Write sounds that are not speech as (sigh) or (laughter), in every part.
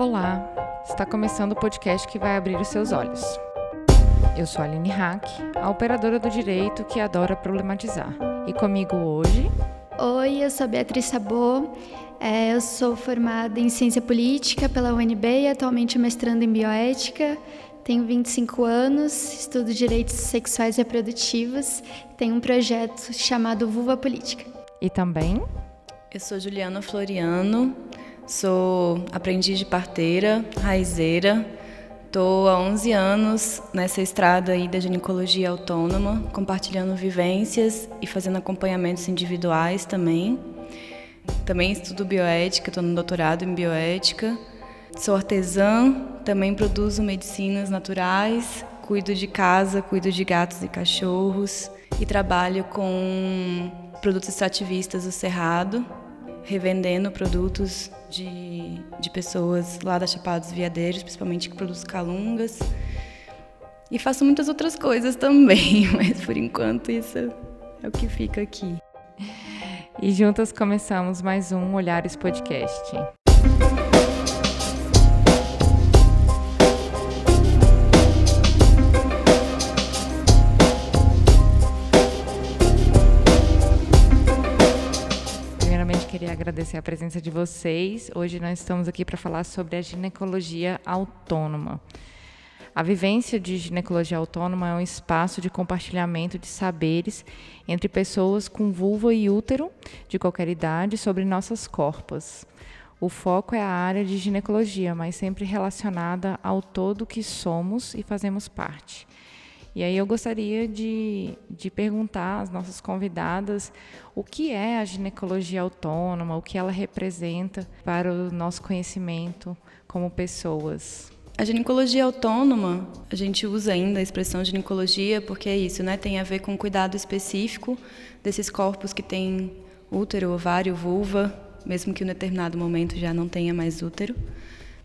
Olá, está começando o podcast que vai abrir os seus olhos. Eu sou a Aline Hack, a operadora do direito que adora problematizar. E comigo hoje. Oi, eu sou Beatriz Sabô, é, eu sou formada em Ciência Política pela UNB e atualmente mestrando em Bioética. Tenho 25 anos, estudo Direitos Sexuais e Reprodutivos tenho um projeto chamado Vulva Política. E também? Eu sou Juliana Floriano, Sou aprendiz de parteira, raizeira. Estou há 11 anos nessa estrada aí da ginecologia autônoma, compartilhando vivências e fazendo acompanhamentos individuais também. Também estudo bioética, estou no doutorado em bioética. Sou artesã, também produzo medicinas naturais, cuido de casa, cuido de gatos e cachorros e trabalho com produtos extrativistas do Cerrado, revendendo produtos de, de pessoas lá da Chapada dos Veadeiros, principalmente que produzem calungas. E faço muitas outras coisas também, (laughs) mas por enquanto isso é o que fica aqui. E juntas começamos mais um Olhares Podcast. Queria agradecer a presença de vocês. Hoje nós estamos aqui para falar sobre a ginecologia autônoma. A vivência de ginecologia autônoma é um espaço de compartilhamento de saberes entre pessoas com vulva e útero de qualquer idade sobre nossas corpas. O foco é a área de ginecologia, mas sempre relacionada ao todo que somos e fazemos parte. E aí eu gostaria de, de perguntar às nossas convidadas o que é a ginecologia autônoma, o que ela representa para o nosso conhecimento como pessoas. A ginecologia autônoma, a gente usa ainda a expressão ginecologia porque é isso, né? Tem a ver com cuidado específico desses corpos que têm útero, ovário, vulva, mesmo que em um determinado momento já não tenha mais útero.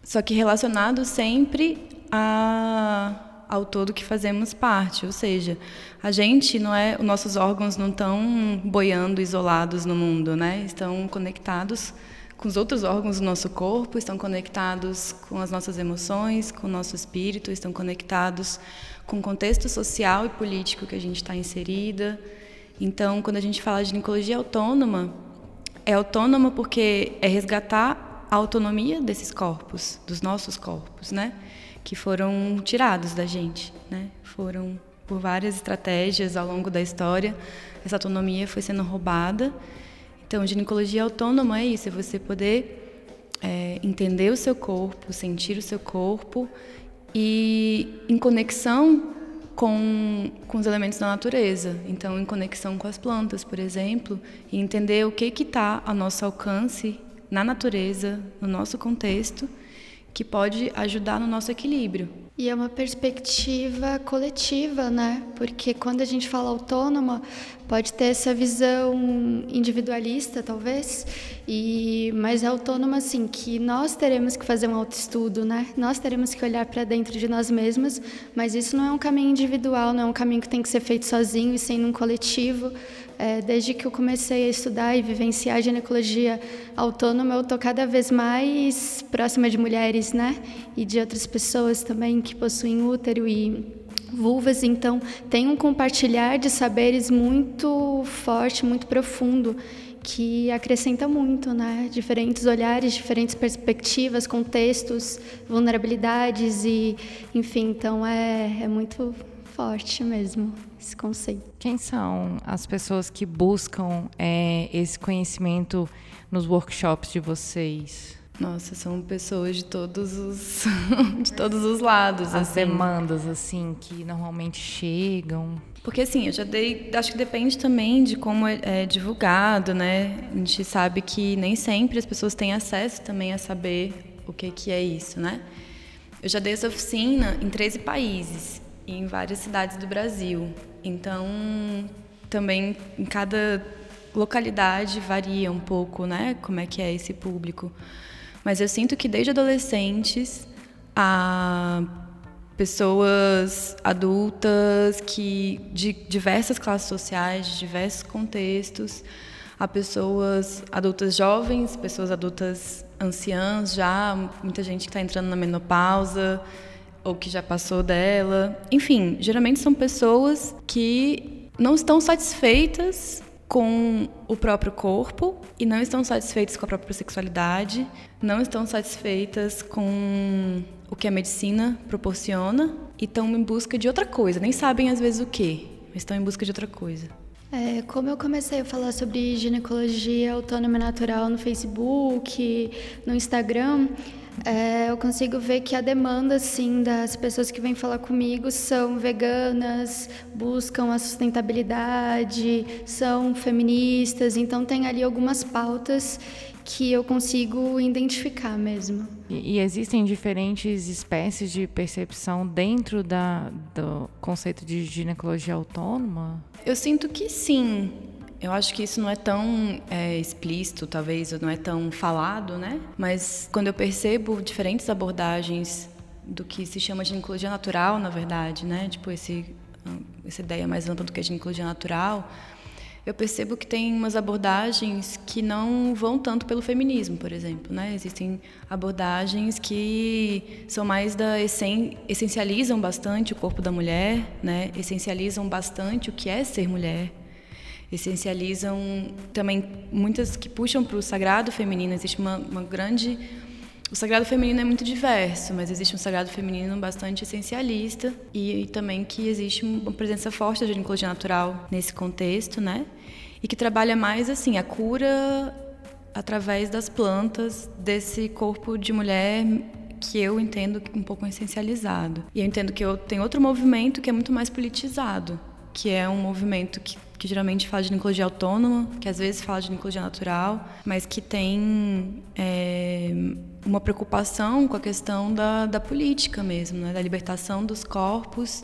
Só que relacionado sempre a ao todo que fazemos parte, ou seja, a gente não é, os nossos órgãos não estão boiando isolados no mundo, né? Estão conectados com os outros órgãos do nosso corpo, estão conectados com as nossas emoções, com o nosso espírito, estão conectados com o contexto social e político que a gente está inserida. Então, quando a gente fala de ginecologia autônoma, é autônoma porque é resgatar a autonomia desses corpos, dos nossos corpos, né? Que foram tirados da gente, né? Foram por várias estratégias ao longo da história, essa autonomia foi sendo roubada. Então, ginecologia autônoma é isso, é você poder é, entender o seu corpo, sentir o seu corpo e em conexão com, com os elementos da natureza. Então, em conexão com as plantas, por exemplo, e entender o que está a nosso alcance na natureza, no nosso contexto que pode ajudar no nosso equilíbrio. E é uma perspectiva coletiva, né? Porque quando a gente fala autônoma, pode ter essa visão individualista, talvez, e mas é autônoma assim que nós teremos que fazer um autoestudo, né? Nós teremos que olhar para dentro de nós mesmas, mas isso não é um caminho individual, não é um caminho que tem que ser feito sozinho e sem um coletivo. É, desde que eu comecei a estudar e vivenciar a ginecologia autônoma, eu estou cada vez mais próxima de mulheres, né? E de outras pessoas também que possuem útero e vulvas. Então, tem um compartilhar de saberes muito forte, muito profundo, que acrescenta muito, né? Diferentes olhares, diferentes perspectivas, contextos, vulnerabilidades e, enfim, então é, é muito forte mesmo esse conceito. Quem são as pessoas que buscam é, esse conhecimento nos workshops de vocês? Nossa, são pessoas de todos os (laughs) de todos os lados, as assim. demandas assim que normalmente chegam. Porque assim, eu já dei, acho que depende também de como é, é divulgado, né? A gente sabe que nem sempre as pessoas têm acesso também a saber o que que é isso, né? Eu já dei essa oficina em 13 países em várias cidades do Brasil. Então, também em cada localidade varia um pouco, né, como é que é esse público. Mas eu sinto que desde adolescentes a pessoas adultas que de diversas classes sociais, de diversos contextos, a pessoas adultas jovens, pessoas adultas anciãs já, muita gente que está entrando na menopausa ou que já passou dela. Enfim, geralmente são pessoas que não estão satisfeitas com o próprio corpo e não estão satisfeitas com a própria sexualidade, não estão satisfeitas com o que a medicina proporciona e estão em busca de outra coisa, nem sabem às vezes o que, mas estão em busca de outra coisa. É, como eu comecei a falar sobre ginecologia autônoma natural no Facebook, no Instagram, é, eu consigo ver que a demanda, sim, das pessoas que vêm falar comigo são veganas, buscam a sustentabilidade, são feministas, então tem ali algumas pautas que eu consigo identificar mesmo. E, e existem diferentes espécies de percepção dentro da, do conceito de ginecologia autônoma? Eu sinto que sim. Eu acho que isso não é tão é, explícito, talvez, ou não é tão falado, né? Mas quando eu percebo diferentes abordagens do que se chama de ginecologia natural, na verdade, né? Tipo, esse, essa ideia mais ampla do que é ginecologia natural, eu percebo que tem umas abordagens que não vão tanto pelo feminismo, por exemplo, né? Existem abordagens que são mais da essen, essencializam bastante o corpo da mulher, né? Essencializam bastante o que é ser mulher, essencializam também muitas que puxam para o sagrado feminino. Existe uma, uma grande o sagrado feminino é muito diverso, mas existe um sagrado feminino bastante essencialista e, e, também que existe uma presença forte da ginecologia natural nesse contexto, né? E que trabalha mais assim a cura através das plantas desse corpo de mulher que eu entendo um pouco essencializado. E eu entendo que eu tenho outro movimento que é muito mais politizado, que é um movimento que, que geralmente fala de ginecologia autônoma, que às vezes fala de ginecologia natural, mas que tem é, uma preocupação com a questão da, da política mesmo, né? da libertação dos corpos,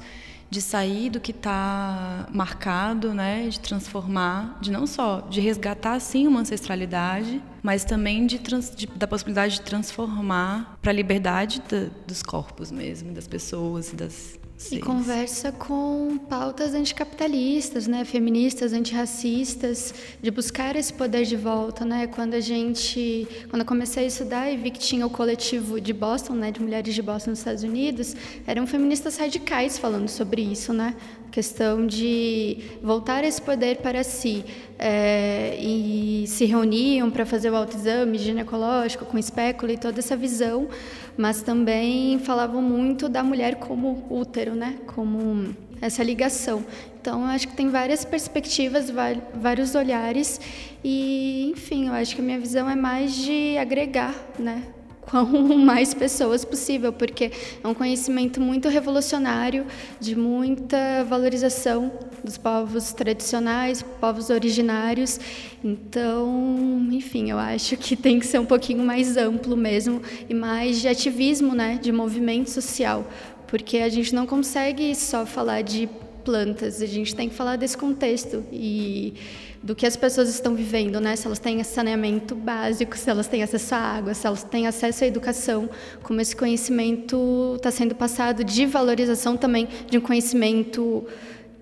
de sair do que está marcado, né? de transformar, de não só de resgatar sim uma ancestralidade, mas também de, trans, de da possibilidade de transformar para a liberdade da, dos corpos mesmo, das pessoas das Sim. E conversa com pautas anticapitalistas, né, feministas, antirracistas, de buscar esse poder de volta, né? Quando a gente, quando eu comecei a estudar e vi que tinha o coletivo de Boston, né, de mulheres de Boston nos Estados Unidos, eram feministas radicais falando sobre isso, né? questão de voltar esse poder para si é, e se reuniam para fazer o autoexame ginecológico com espécula e toda essa visão, mas também falavam muito da mulher como útero, né? Como essa ligação. Então, eu acho que tem várias perspectivas, vários olhares e, enfim, eu acho que a minha visão é mais de agregar, né? Com (laughs) mais pessoas possível, porque é um conhecimento muito revolucionário, de muita valorização dos povos tradicionais, povos originários. Então, enfim, eu acho que tem que ser um pouquinho mais amplo mesmo e mais de ativismo, né, de movimento social, porque a gente não consegue só falar de plantas, a gente tem que falar desse contexto e do que as pessoas estão vivendo, né? Se elas têm saneamento básico, se elas têm acesso à água, se elas têm acesso à educação, como esse conhecimento está sendo passado de valorização também de um conhecimento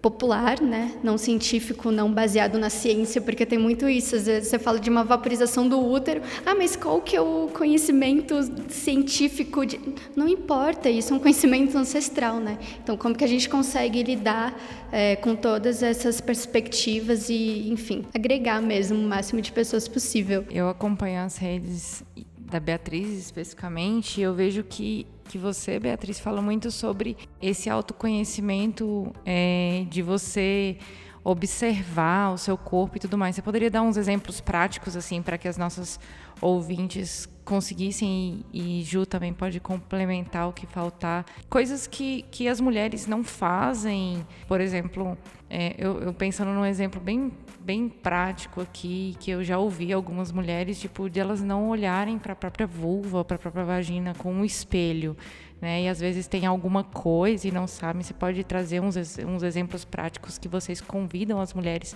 popular, né? não científico, não baseado na ciência, porque tem muito isso. Às vezes você fala de uma vaporização do útero, ah, mas qual que é o conhecimento científico? De... Não importa, isso é um conhecimento ancestral, né? Então, como que a gente consegue lidar é, com todas essas perspectivas e, enfim, agregar mesmo o máximo de pessoas possível? Eu acompanho as redes da Beatriz especificamente, eu vejo que que você, Beatriz, fala muito sobre esse autoconhecimento é, de você observar o seu corpo e tudo mais. Você poderia dar uns exemplos práticos assim para que as nossas ouvintes conseguissem e, e Ju também pode complementar o que faltar. Coisas que, que as mulheres não fazem, por exemplo, é, eu, eu, pensando num exemplo bem, bem prático aqui, que eu já ouvi algumas mulheres, tipo, de elas não olharem para a própria vulva, para a própria vagina com um espelho. Né? E às vezes tem alguma coisa e não sabem. Você pode trazer uns, uns exemplos práticos que vocês convidam as mulheres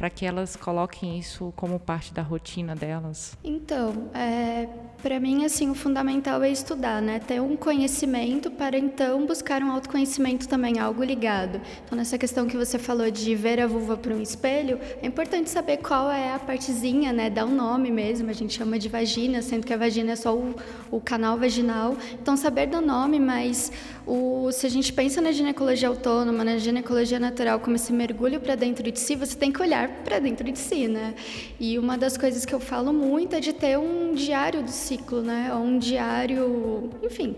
para que elas coloquem isso como parte da rotina delas? Então, é, para mim, assim, o fundamental é estudar, né? Ter um conhecimento para então buscar um autoconhecimento também, algo ligado. Então, nessa questão que você falou de ver a vulva por um espelho, é importante saber qual é a partezinha, né? Dar um nome mesmo, a gente chama de vagina, sendo que a vagina é só o, o canal vaginal. Então, saber do nome, mas o, se a gente pensa na ginecologia autônoma, na ginecologia natural, como esse mergulho para dentro de si, você tem que olhar para dentro de si, né? E uma das coisas que eu falo muito é de ter um diário do ciclo, né? Um diário, enfim,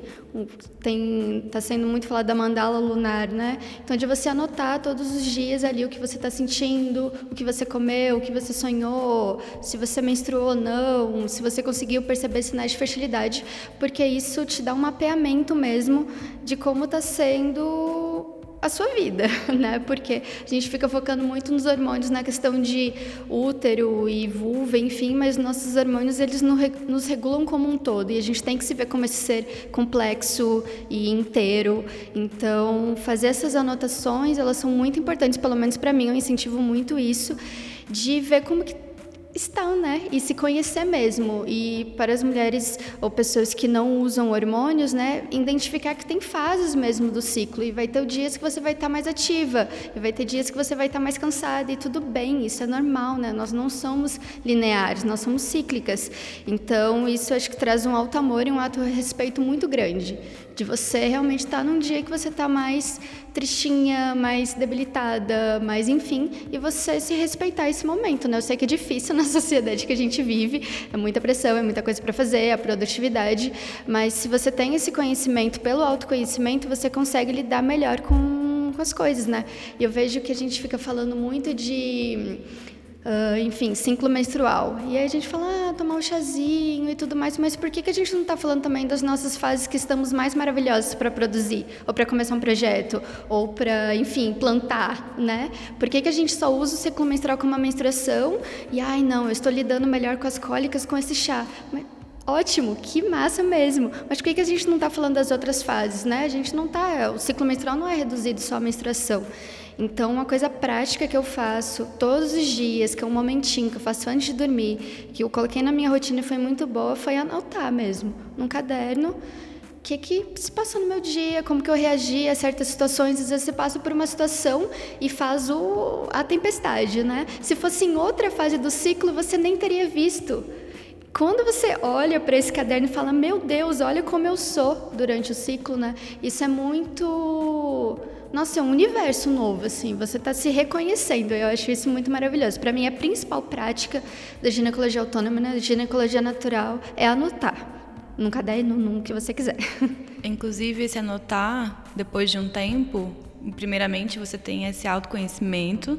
tem está sendo muito falado da mandala lunar, né? Então de você anotar todos os dias ali o que você está sentindo, o que você comeu, o que você sonhou, se você menstruou ou não, se você conseguiu perceber sinais de fertilidade, porque isso te dá um mapeamento mesmo de como está sendo a sua vida, (laughs) né? Porque a gente fica focando muito nos hormônios, na questão de útero e vulva, enfim, mas nossos hormônios eles nos regulam como um todo e a gente tem que se ver como esse ser complexo e inteiro. Então, fazer essas anotações, elas são muito importantes, pelo menos para mim, eu incentivo muito isso de ver como que estão, né? E se conhecer mesmo. E para as mulheres ou pessoas que não usam hormônios, né? Identificar que tem fases mesmo do ciclo. E vai ter dias que você vai estar mais ativa. E vai ter dias que você vai estar mais cansada. E tudo bem, isso é normal, né? Nós não somos lineares, nós somos cíclicas. Então, isso acho que traz um alto amor e um alto respeito muito grande de você realmente estar tá num dia que você está mais tristinha, mais debilitada, mais enfim, e você se respeitar esse momento, né? Eu sei que é difícil (laughs) na sociedade que a gente vive, é muita pressão, é muita coisa para fazer, a produtividade, mas se você tem esse conhecimento pelo autoconhecimento, você consegue lidar melhor com, com as coisas, né? E eu vejo que a gente fica falando muito de Uh, enfim, ciclo menstrual. E aí a gente fala, ah, tomar um chazinho e tudo mais, mas por que, que a gente não está falando também das nossas fases que estamos mais maravilhosas para produzir, ou para começar um projeto, ou para, enfim, plantar, né? Por que, que a gente só usa o ciclo menstrual como uma menstruação e, ai, não, eu estou lidando melhor com as cólicas com esse chá? Mas, Ótimo, que massa mesmo. Mas por que, que a gente não está falando das outras fases, né? A gente não está. O ciclo menstrual não é reduzido só à menstruação. Então, uma coisa prática que eu faço todos os dias, que é um momentinho que eu faço antes de dormir, que eu coloquei na minha rotina e foi muito boa, foi anotar mesmo, num caderno, o que, que se passou no meu dia, como que eu reagi a certas situações. Às vezes você passa por uma situação e faz o, a tempestade, né? Se fosse em outra fase do ciclo, você nem teria visto. Quando você olha para esse caderno e fala, meu Deus, olha como eu sou durante o ciclo, né? Isso é muito nossa, é um universo novo, assim, você está se reconhecendo. Eu acho isso muito maravilhoso. Para mim, a principal prática da ginecologia autônoma, né, da ginecologia natural, é anotar. Num caderno, num que você quiser. (laughs) Inclusive, esse anotar, depois de um tempo, primeiramente você tem esse autoconhecimento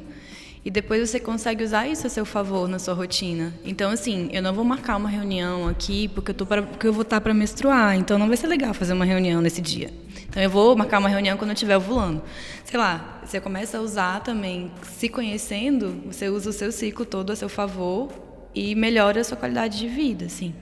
e depois você consegue usar isso a seu favor na sua rotina. Então, assim, eu não vou marcar uma reunião aqui porque eu, tô pra, porque eu vou estar para menstruar, então não vai ser legal fazer uma reunião nesse dia. Então, eu vou marcar uma reunião quando eu estiver ovulando. Sei lá, você começa a usar também, se conhecendo, você usa o seu ciclo todo a seu favor e melhora a sua qualidade de vida, assim.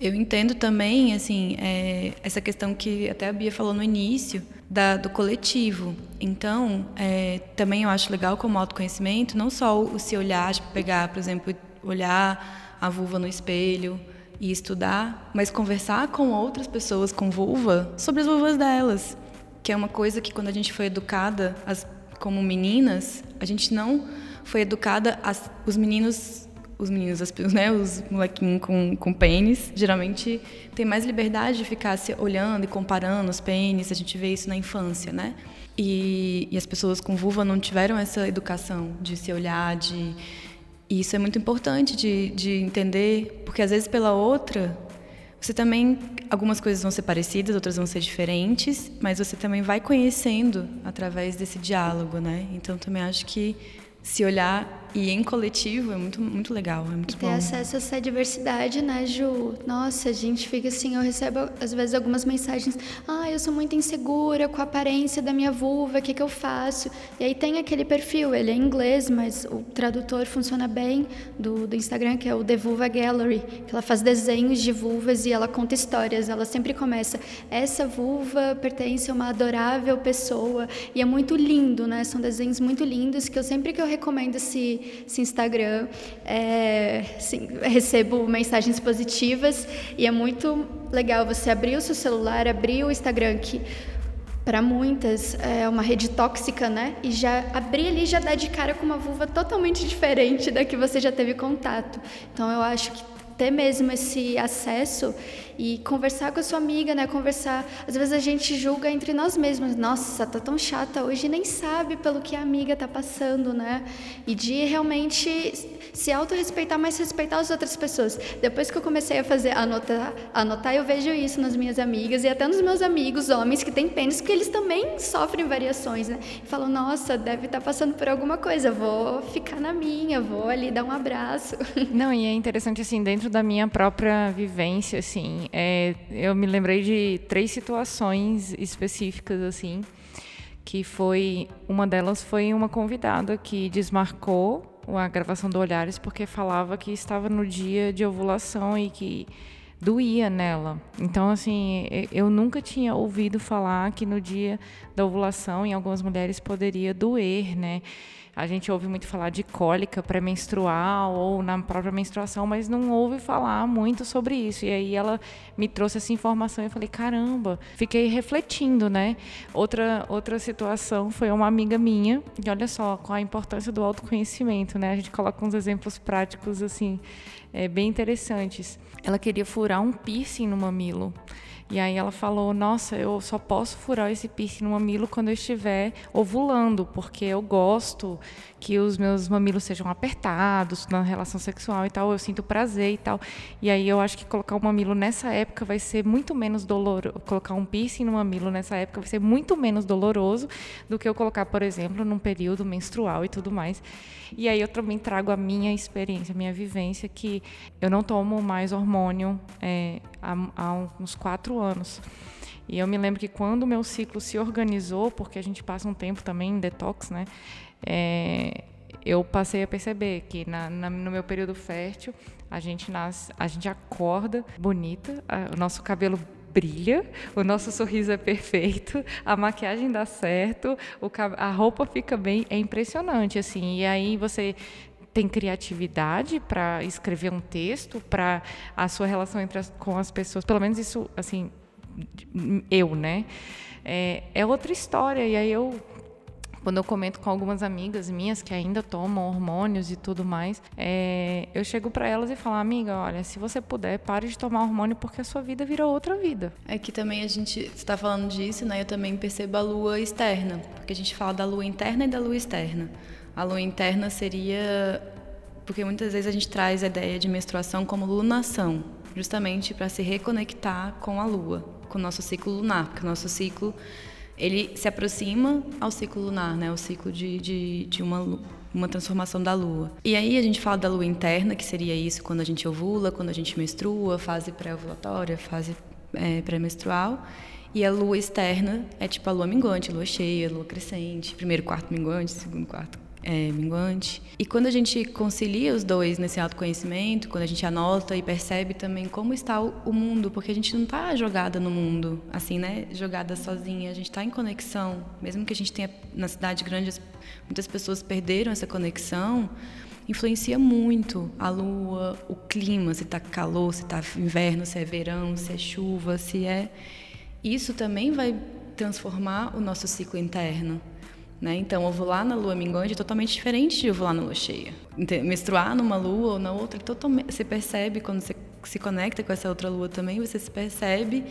Eu entendo também, assim, é, essa questão que até a Bia falou no início, da, do coletivo. Então, é, também eu acho legal como autoconhecimento, não só o, se olhar, tipo, pegar, por exemplo, olhar a vulva no espelho e estudar, mas conversar com outras pessoas com vulva sobre as vulvas delas, que é uma coisa que quando a gente foi educada as, como meninas, a gente não foi educada, as, os meninos os meninos, as, (laughs) né, os molequinhos com, com pênis, geralmente tem mais liberdade de ficar se olhando e comparando os pênis, a gente vê isso na infância, né? E, e as pessoas com vulva não tiveram essa educação de se olhar, de... E isso é muito importante de, de entender, porque às vezes pela outra, você também, algumas coisas vão ser parecidas, outras vão ser diferentes, mas você também vai conhecendo através desse diálogo, né? Então também acho que se olhar e em coletivo é muito, muito legal, é muito e ter bom. acesso a essa diversidade, né, Ju? Nossa, a gente fica assim, eu recebo às vezes algumas mensagens, ah, eu sou muito insegura com a aparência da minha vulva, o que, que eu faço? E aí tem aquele perfil, ele é inglês, mas o tradutor funciona bem do, do Instagram, que é o The Vulva Gallery, que ela faz desenhos de vulvas e ela conta histórias, ela sempre começa, essa vulva pertence a uma adorável pessoa, e é muito lindo, né, são desenhos muito lindos, que eu sempre que eu recomendo esse esse, Instagram, é, sim, recebo mensagens positivas e é muito legal você abrir o seu celular, abrir o Instagram que para muitas é uma rede tóxica, né? E já abrir ali já dá de cara com uma vulva totalmente diferente da que você já teve contato. Então eu acho que ter mesmo esse acesso e conversar com a sua amiga, né? Conversar. Às vezes a gente julga entre nós mesmos. Nossa, tá tão chata hoje, nem sabe pelo que a amiga tá passando, né? E de realmente se autorrespeitar, mas respeitar as outras pessoas. Depois que eu comecei a fazer, anotar, anotar, eu vejo isso nas minhas amigas e até nos meus amigos, homens que têm pênis, porque eles também sofrem variações, né? E falam, nossa, deve estar tá passando por alguma coisa, vou ficar na minha, vou ali dar um abraço. (laughs) Não, e é interessante, assim, dentro da minha própria vivência, assim, é, eu me lembrei de três situações específicas, assim, que foi, uma delas foi uma convidada que desmarcou a gravação do Olhares porque falava que estava no dia de ovulação e que doía nela. Então, assim, eu nunca tinha ouvido falar que no dia da ovulação, em algumas mulheres, poderia doer, né? A gente ouve muito falar de cólica pré-menstrual ou na própria menstruação, mas não ouve falar muito sobre isso. E aí ela me trouxe essa informação e eu falei, caramba, fiquei refletindo, né? Outra, outra situação foi uma amiga minha, e olha só qual a importância do autoconhecimento, né? A gente coloca uns exemplos práticos, assim, é, bem interessantes. Ela queria furar um piercing no mamilo. E aí ela falou: Nossa, eu só posso furar esse piercing no mamilo quando eu estiver ovulando, porque eu gosto que os meus mamilos sejam apertados na relação sexual e tal, eu sinto prazer e tal. E aí eu acho que colocar o mamilo nessa época vai ser muito menos doloroso. Colocar um piercing no mamilo nessa época vai ser muito menos doloroso do que eu colocar, por exemplo, num período menstrual e tudo mais. E aí eu também trago a minha experiência, a minha vivência, que eu não tomo mais hormônio é, há, há uns quatro anos. E eu me lembro que quando o meu ciclo se organizou, porque a gente passa um tempo também em detox, né? É, eu passei a perceber que na, na, no meu período fértil a gente nasce, a gente acorda bonita, a, o nosso cabelo brilha, o nosso sorriso é perfeito, a maquiagem dá certo, o, a roupa fica bem, é impressionante assim. E aí você tem criatividade para escrever um texto, para a sua relação entre as, com as pessoas, pelo menos isso, assim, eu, né? É, é outra história. E aí eu quando eu comento com algumas amigas minhas que ainda tomam hormônios e tudo mais, é, eu chego para elas e falo, amiga, olha, se você puder, pare de tomar hormônio porque a sua vida virou outra vida. É que também a gente está falando disso, né? Eu também percebo a lua externa, porque a gente fala da lua interna e da lua externa. A lua interna seria porque muitas vezes a gente traz a ideia de menstruação como lunação, justamente para se reconectar com a lua, com o nosso ciclo lunar, porque o nosso ciclo ele se aproxima ao ciclo lunar, né? O ciclo de, de, de uma, uma transformação da lua. E aí a gente fala da lua interna, que seria isso quando a gente ovula, quando a gente menstrua, fase pré-ovulatória, fase é, pré-menstrual. E a lua externa é tipo a lua minguante, lua cheia, lua crescente, primeiro quarto minguante, segundo quarto é, minguante. E quando a gente concilia os dois nesse autoconhecimento, quando a gente anota e percebe também como está o, mundo, porque a gente não está jogada no mundo, assim, né? Jogada sozinha, a gente está em conexão. Mesmo que a gente tenha na cidade grande, muitas pessoas perderam essa conexão, influencia muito a lua, o clima, se está calor, se está inverno, se é verão, se é chuva, se é. Isso também vai transformar o nosso ciclo interno. Né? Então, ovular na lua minguante é totalmente diferente de ovular na lua cheia. Menstruar numa lua ou na outra, totalmente, você percebe, quando você se conecta com essa outra lua também, você se percebe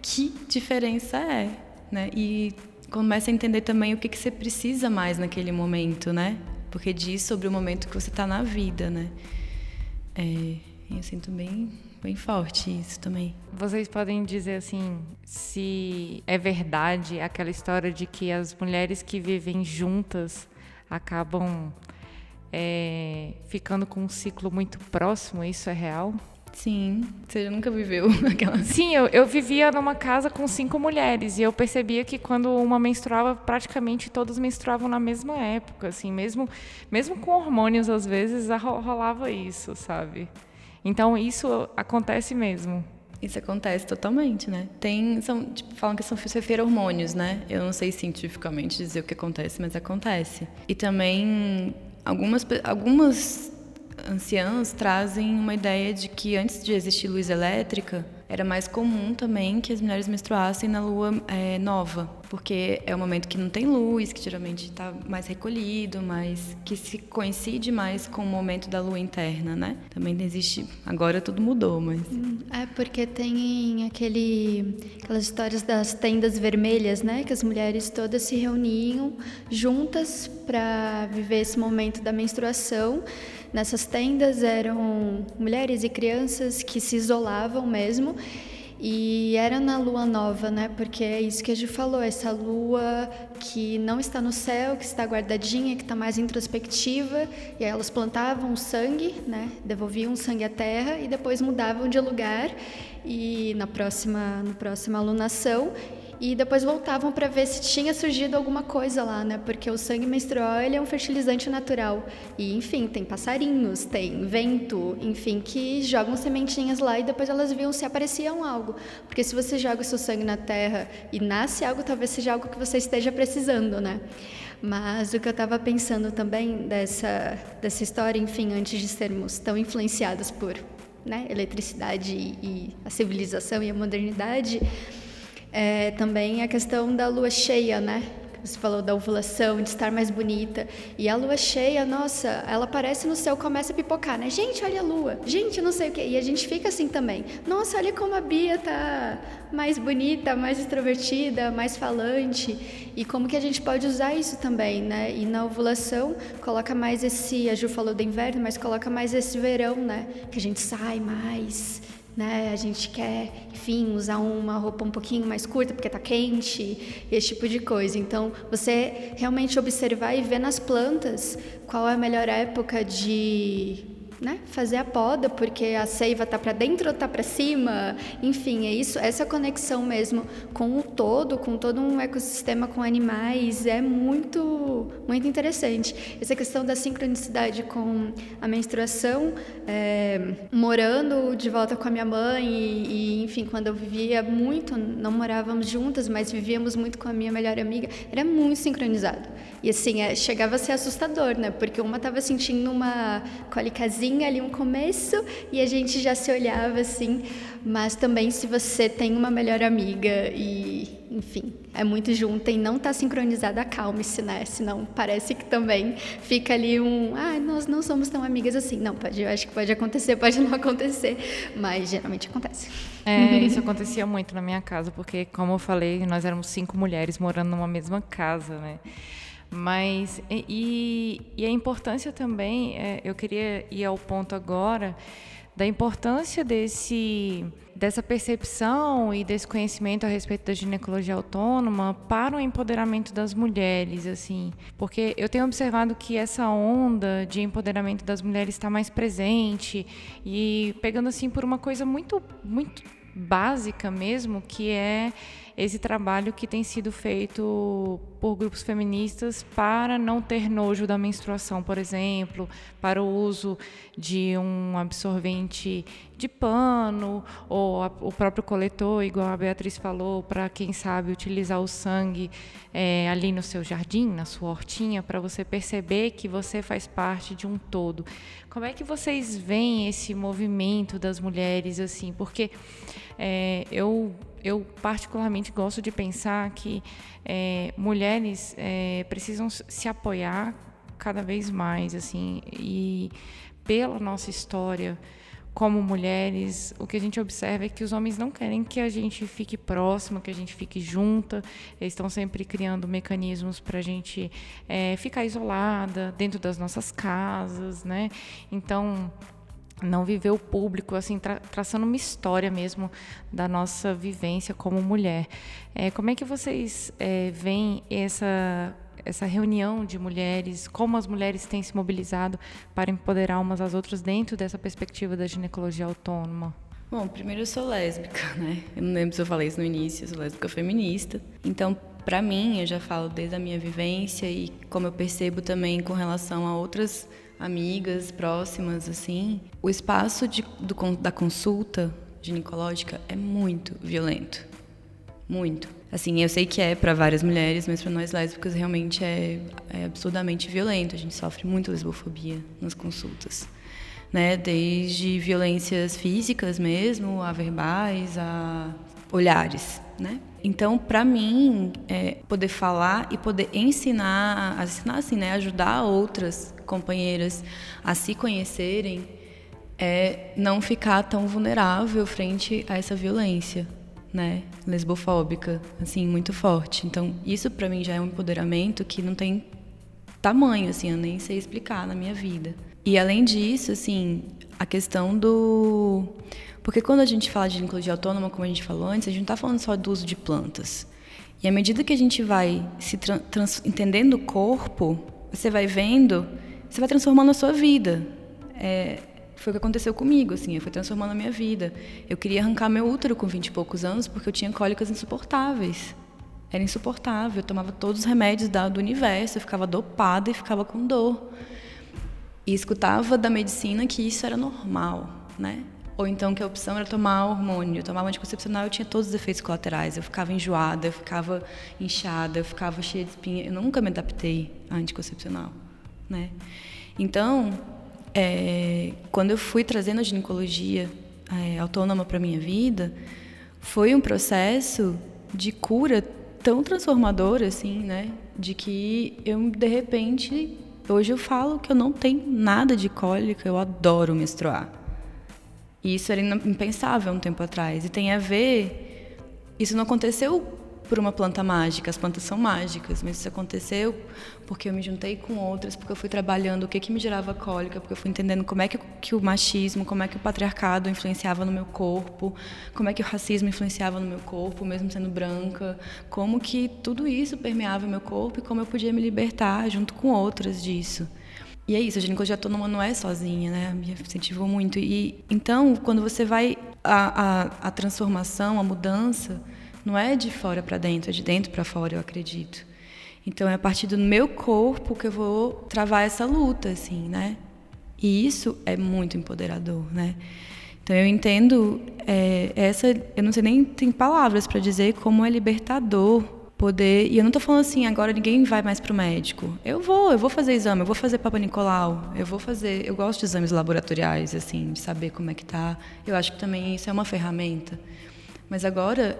que diferença é. Né? E começa a entender também o que, que você precisa mais naquele momento, né? Porque diz sobre o momento que você está na vida, né? É, eu sinto bem bem forte isso também. Vocês podem dizer assim, se é verdade aquela história de que as mulheres que vivem juntas acabam é, ficando com um ciclo muito próximo, isso é real? Sim, você nunca viveu (laughs) aquela. (laughs) Sim, eu, eu vivia numa casa com cinco mulheres e eu percebia que quando uma menstruava, praticamente todas menstruavam na mesma época, assim, mesmo, mesmo com hormônios às vezes rolava isso, sabe? Então isso acontece mesmo. Isso acontece totalmente, né? Tem, são, tipo, falam que são feromônios, né? Eu não sei cientificamente dizer o que acontece, mas acontece. E também algumas, algumas anciãs trazem uma ideia de que antes de existir luz elétrica, era mais comum também que as mulheres menstruassem na lua é, nova, porque é o momento que não tem luz, que geralmente está mais recolhido, mas que se coincide mais com o momento da lua interna, né? Também existe. Agora tudo mudou, mas. Hum, é porque tem aquele, aquelas histórias das tendas vermelhas, né? Que as mulheres todas se reuniam juntas para viver esse momento da menstruação. Nessas tendas eram mulheres e crianças que se isolavam mesmo e era na lua nova, né? Porque é isso que a gente falou, essa lua que não está no céu, que está guardadinha, que está mais introspectiva. E aí elas plantavam sangue, né? Devolviam sangue à terra e depois mudavam de lugar. E na próxima, na próxima alunação e depois voltavam para ver se tinha surgido alguma coisa lá, né? Porque o sangue menstrual ele é um fertilizante natural e, enfim, tem passarinhos, tem vento, enfim, que jogam sementinhas lá e depois elas viam se apareciam algo. Porque se você joga o seu sangue na terra e nasce algo, talvez seja algo que você esteja precisando, né? Mas o que eu estava pensando também dessa dessa história, enfim, antes de sermos tão influenciados por né, eletricidade e a civilização e a modernidade, é, também a questão da lua cheia, né? Você falou da ovulação, de estar mais bonita. E a lua cheia, nossa, ela aparece no céu, começa a pipocar, né? Gente, olha a lua. Gente, não sei o quê. E a gente fica assim também. Nossa, olha como a Bia tá mais bonita, mais extrovertida, mais falante. E como que a gente pode usar isso também, né? E na ovulação, coloca mais esse, a Ju falou do inverno, mas coloca mais esse verão, né? Que a gente sai mais, né? A gente quer, enfim, usar uma roupa um pouquinho mais curta porque está quente, esse tipo de coisa. Então, você realmente observar e ver nas plantas qual é a melhor época de né, fazer a poda, porque a seiva está para dentro ou está para cima, enfim, é isso, essa conexão mesmo com o todo, com todo um ecossistema com animais, é muito, muito interessante. Essa questão da sincronicidade com a menstruação, é, morando de volta com a minha mãe e, e, enfim, quando eu vivia muito, não morávamos juntas, mas vivíamos muito com a minha melhor amiga, era muito sincronizado. E assim, é, chegava a ser assustador, né? Porque uma estava sentindo uma colicazinha ali, um começo, e a gente já se olhava assim. Mas também, se você tem uma melhor amiga e, enfim, é muito junta e não está sincronizada, acalme-se, né? Senão parece que também fica ali um. Ah, nós não somos tão amigas assim. Não, pode, eu acho que pode acontecer, (laughs) pode não acontecer, mas geralmente acontece. É, isso acontecia muito na minha casa, porque, como eu falei, nós éramos cinco mulheres morando numa mesma casa, né? Mas, e, e a importância também, é, eu queria ir ao ponto agora, da importância desse, dessa percepção e desse conhecimento a respeito da ginecologia autônoma para o empoderamento das mulheres, assim, porque eu tenho observado que essa onda de empoderamento das mulheres está mais presente e pegando assim por uma coisa muito, muito básica mesmo, que é esse trabalho que tem sido feito por grupos feministas para não ter nojo da menstruação, por exemplo, para o uso de um absorvente de pano ou a, o próprio coletor, igual a Beatriz falou, para quem sabe utilizar o sangue é, ali no seu jardim, na sua hortinha, para você perceber que você faz parte de um todo. Como é que vocês veem esse movimento das mulheres assim? Porque é, eu eu particularmente gosto de pensar que é, mulheres é, precisam se apoiar cada vez mais, assim, e pela nossa história como mulheres, o que a gente observa é que os homens não querem que a gente fique próximo, que a gente fique junta. Eles estão sempre criando mecanismos para a gente é, ficar isolada dentro das nossas casas, né? Então não viver o público, assim, tra traçando uma história mesmo da nossa vivência como mulher. É, como é que vocês é, veem essa essa reunião de mulheres, como as mulheres têm se mobilizado para empoderar umas às outras dentro dessa perspectiva da ginecologia autônoma? Bom, primeiro eu sou lésbica, (laughs) né? Eu não lembro se eu falei isso no início, eu sou lésbica feminista. Então, para mim, eu já falo desde a minha vivência e como eu percebo também com relação a outras amigas próximas, assim, o espaço de, do, da consulta ginecológica é muito violento. muito. Assim, eu sei que é para várias mulheres, mas para nós lésbicas realmente é, é absurdamente violento. A gente sofre muito lesbofobia nas consultas né? Desde violências físicas mesmo, a verbais, a olhares, né? Então, para mim, é, poder falar e poder ensinar, ensinar assim, né, ajudar outras companheiras a se conhecerem, é não ficar tão vulnerável frente a essa violência, né, lesbofóbica, assim, muito forte. Então, isso para mim já é um empoderamento que não tem tamanho, assim, eu nem sei explicar na minha vida. E além disso, assim, a questão do. Porque quando a gente fala de ginecologia autônoma, como a gente falou antes, a gente não está falando só do uso de plantas. E à medida que a gente vai se entendendo o corpo, você vai vendo, você vai transformando a sua vida. É, foi o que aconteceu comigo, assim, eu fui transformando a minha vida. Eu queria arrancar meu útero com 20 e poucos anos porque eu tinha cólicas insuportáveis. Era insuportável, eu tomava todos os remédios do universo, eu ficava dopada e ficava com dor e escutava da medicina que isso era normal, né? Ou então que a opção era tomar hormônio. Eu tomava anticoncepcional, eu tinha todos os efeitos colaterais. Eu ficava enjoada, eu ficava inchada, eu ficava cheia de espinha. Eu nunca me adaptei a anticoncepcional, né? Então, é, quando eu fui trazendo a ginecologia é, autônoma para minha vida, foi um processo de cura tão transformador assim, né? De que eu de repente Hoje eu falo que eu não tenho nada de cólica, eu adoro menstruar. E isso era impensável um tempo atrás. E tem a ver. Isso não aconteceu por uma planta mágica, as plantas são mágicas, mas isso aconteceu porque eu me juntei com outras, porque eu fui trabalhando o que, que me gerava cólica, porque eu fui entendendo como é que, que o machismo, como é que o patriarcado influenciava no meu corpo, como é que o racismo influenciava no meu corpo, mesmo sendo branca, como que tudo isso permeava o meu corpo e como eu podia me libertar junto com outras disso. E é isso, a ginecologia autônoma não é sozinha, né? Me incentivou muito. E então, quando você vai a, a, a transformação, a mudança, não é de fora para dentro, é de dentro para fora, eu acredito. Então é a partir do meu corpo que eu vou travar essa luta, assim, né? E isso é muito empoderador, né? Então eu entendo é, essa, eu não sei nem tem palavras para dizer como é libertador poder. E eu não estou falando assim, agora ninguém vai mais para o médico. Eu vou, eu vou fazer exame, eu vou fazer Papa Nicolau, eu vou fazer. Eu gosto de exames laboratoriais, assim, de saber como é que tá. Eu acho que também isso é uma ferramenta. Mas agora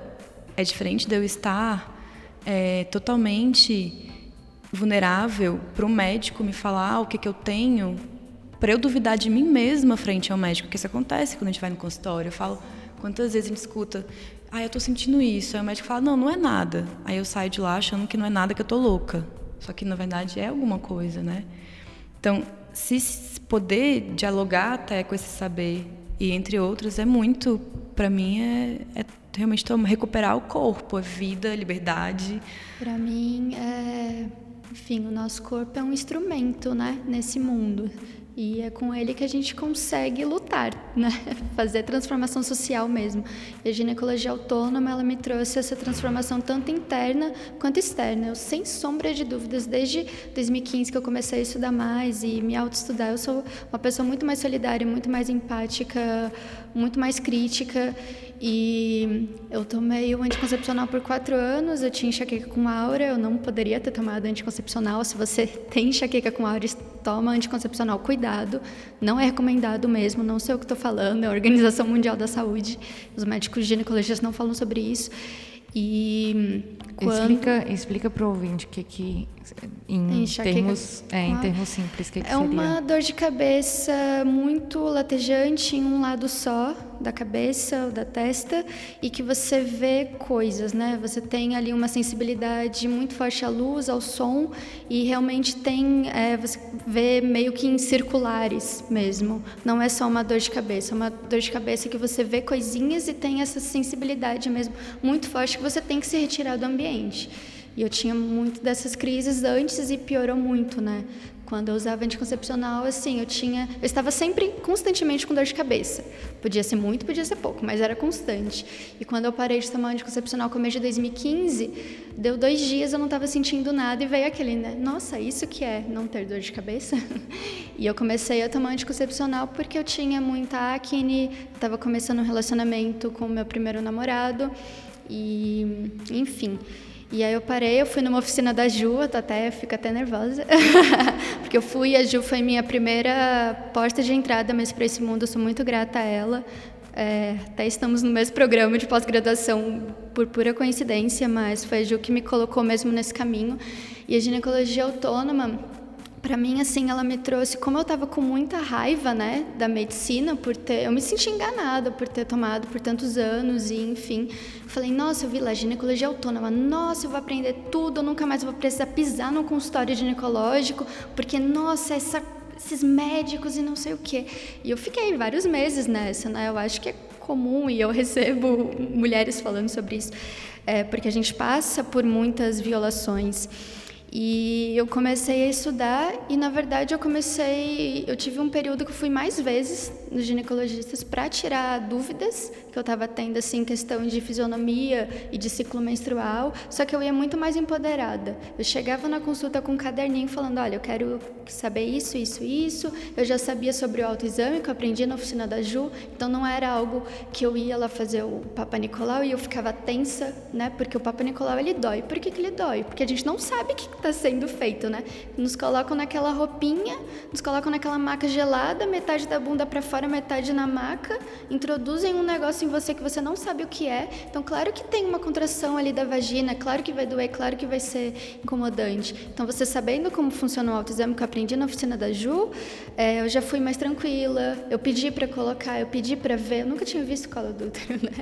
é diferente de eu estar é, totalmente vulnerável para o médico me falar o que, que eu tenho, para eu duvidar de mim mesma frente ao médico, porque isso acontece quando a gente vai no consultório. Eu falo, quantas vezes a gente escuta, ah, eu estou sentindo isso. Aí o médico fala, não, não é nada. Aí eu saio de lá achando que não é nada, que eu estou louca. Só que na verdade é alguma coisa, né? Então, se poder dialogar até com esse saber e entre outros é muito, para mim é, é realmente recuperar o corpo, a vida, a liberdade. Para mim, é, enfim, o nosso corpo é um instrumento, né, nesse mundo. E é com ele que a gente consegue lutar, né? (laughs) Fazer transformação social mesmo. E a ginecologia autônoma, ela me trouxe essa transformação tanto interna quanto externa. Eu, sem sombra de dúvidas, desde 2015 que eu comecei a estudar mais e me autoestudar, eu sou uma pessoa muito mais solidária, muito mais empática, muito mais crítica. E eu tomei o anticoncepcional por quatro anos, eu tinha enxaqueca com aura, eu não poderia ter tomado anticoncepcional. Se você (laughs) tem enxaqueca com aura, toma anticoncepcional, cuidado. Não é recomendado mesmo, não sei o que estou falando, é a Organização Mundial da Saúde. Os médicos ginecologistas não falam sobre isso. E quando... explica explica para o ouvinte o que que em termos é, em termos simples que, que é seria? uma dor de cabeça muito latejante em um lado só da cabeça da testa e que você vê coisas, né? Você tem ali uma sensibilidade muito forte à luz, ao som e realmente tem é, você vê meio que em circulares mesmo. Não é só uma dor de cabeça, é uma dor de cabeça que você vê coisinhas e tem essa sensibilidade mesmo muito forte que você tem que se retirar do ambiente. E eu tinha muito dessas crises antes e piorou muito, né? Quando eu usava anticoncepcional, assim, eu tinha, eu estava sempre constantemente com dor de cabeça. Podia ser muito, podia ser pouco, mas era constante. E quando eu parei de tomar anticoncepcional começo de 2015, deu dois dias eu não estava sentindo nada e veio aquele, né? Nossa, isso que é não ter dor de cabeça? (laughs) e eu comecei a tomar anticoncepcional porque eu tinha muita acne, estava começando um relacionamento com o meu primeiro namorado E, enfim. E aí eu parei, eu fui numa oficina da Ju, até fico até nervosa, (laughs) porque eu fui, a Ju foi minha primeira porta de entrada, mas para esse mundo eu sou muito grata a ela. É, até estamos no mesmo programa de pós-graduação por pura coincidência, mas foi a Ju que me colocou mesmo nesse caminho. E a ginecologia autônoma, para mim assim ela me trouxe como eu estava com muita raiva né da medicina por ter eu me senti enganada por ter tomado por tantos anos e enfim. Falei nossa eu vi lá ginecologia autônoma. Nossa eu vou aprender tudo eu nunca mais vou precisar pisar no consultório ginecológico porque nossa essa, esses médicos e não sei o que e eu fiquei vários meses nessa né? Eu acho que é comum e eu recebo mulheres falando sobre isso é, porque a gente passa por muitas violações e eu comecei a estudar e na verdade eu comecei, eu tive um período que eu fui mais vezes nos ginecologistas para tirar dúvidas que eu estava tendo assim questão de fisionomia e de ciclo menstrual, só que eu ia muito mais empoderada. Eu chegava na consulta com um caderninho falando, olha, eu quero saber isso, isso, isso. Eu já sabia sobre o autoexame que eu aprendi na oficina da Ju, então não era algo que eu ia lá fazer o Papa Nicolau e eu ficava tensa, né? Porque o Papa Nicolau ele dói. Por que, que ele dói? Porque a gente não sabe o que está sendo feito, né? Nos colocam naquela roupinha, nos colocam naquela maca gelada, metade da bunda para metade na maca, introduzem um negócio em você que você não sabe o que é. Então, claro que tem uma contração ali da vagina, claro que vai doer, claro que vai ser incomodante. Então, você sabendo como funciona o autoexame que eu aprendi na oficina da Ju, é, eu já fui mais tranquila. Eu pedi para colocar, eu pedi para ver. Eu nunca tinha visto colo do útero, né?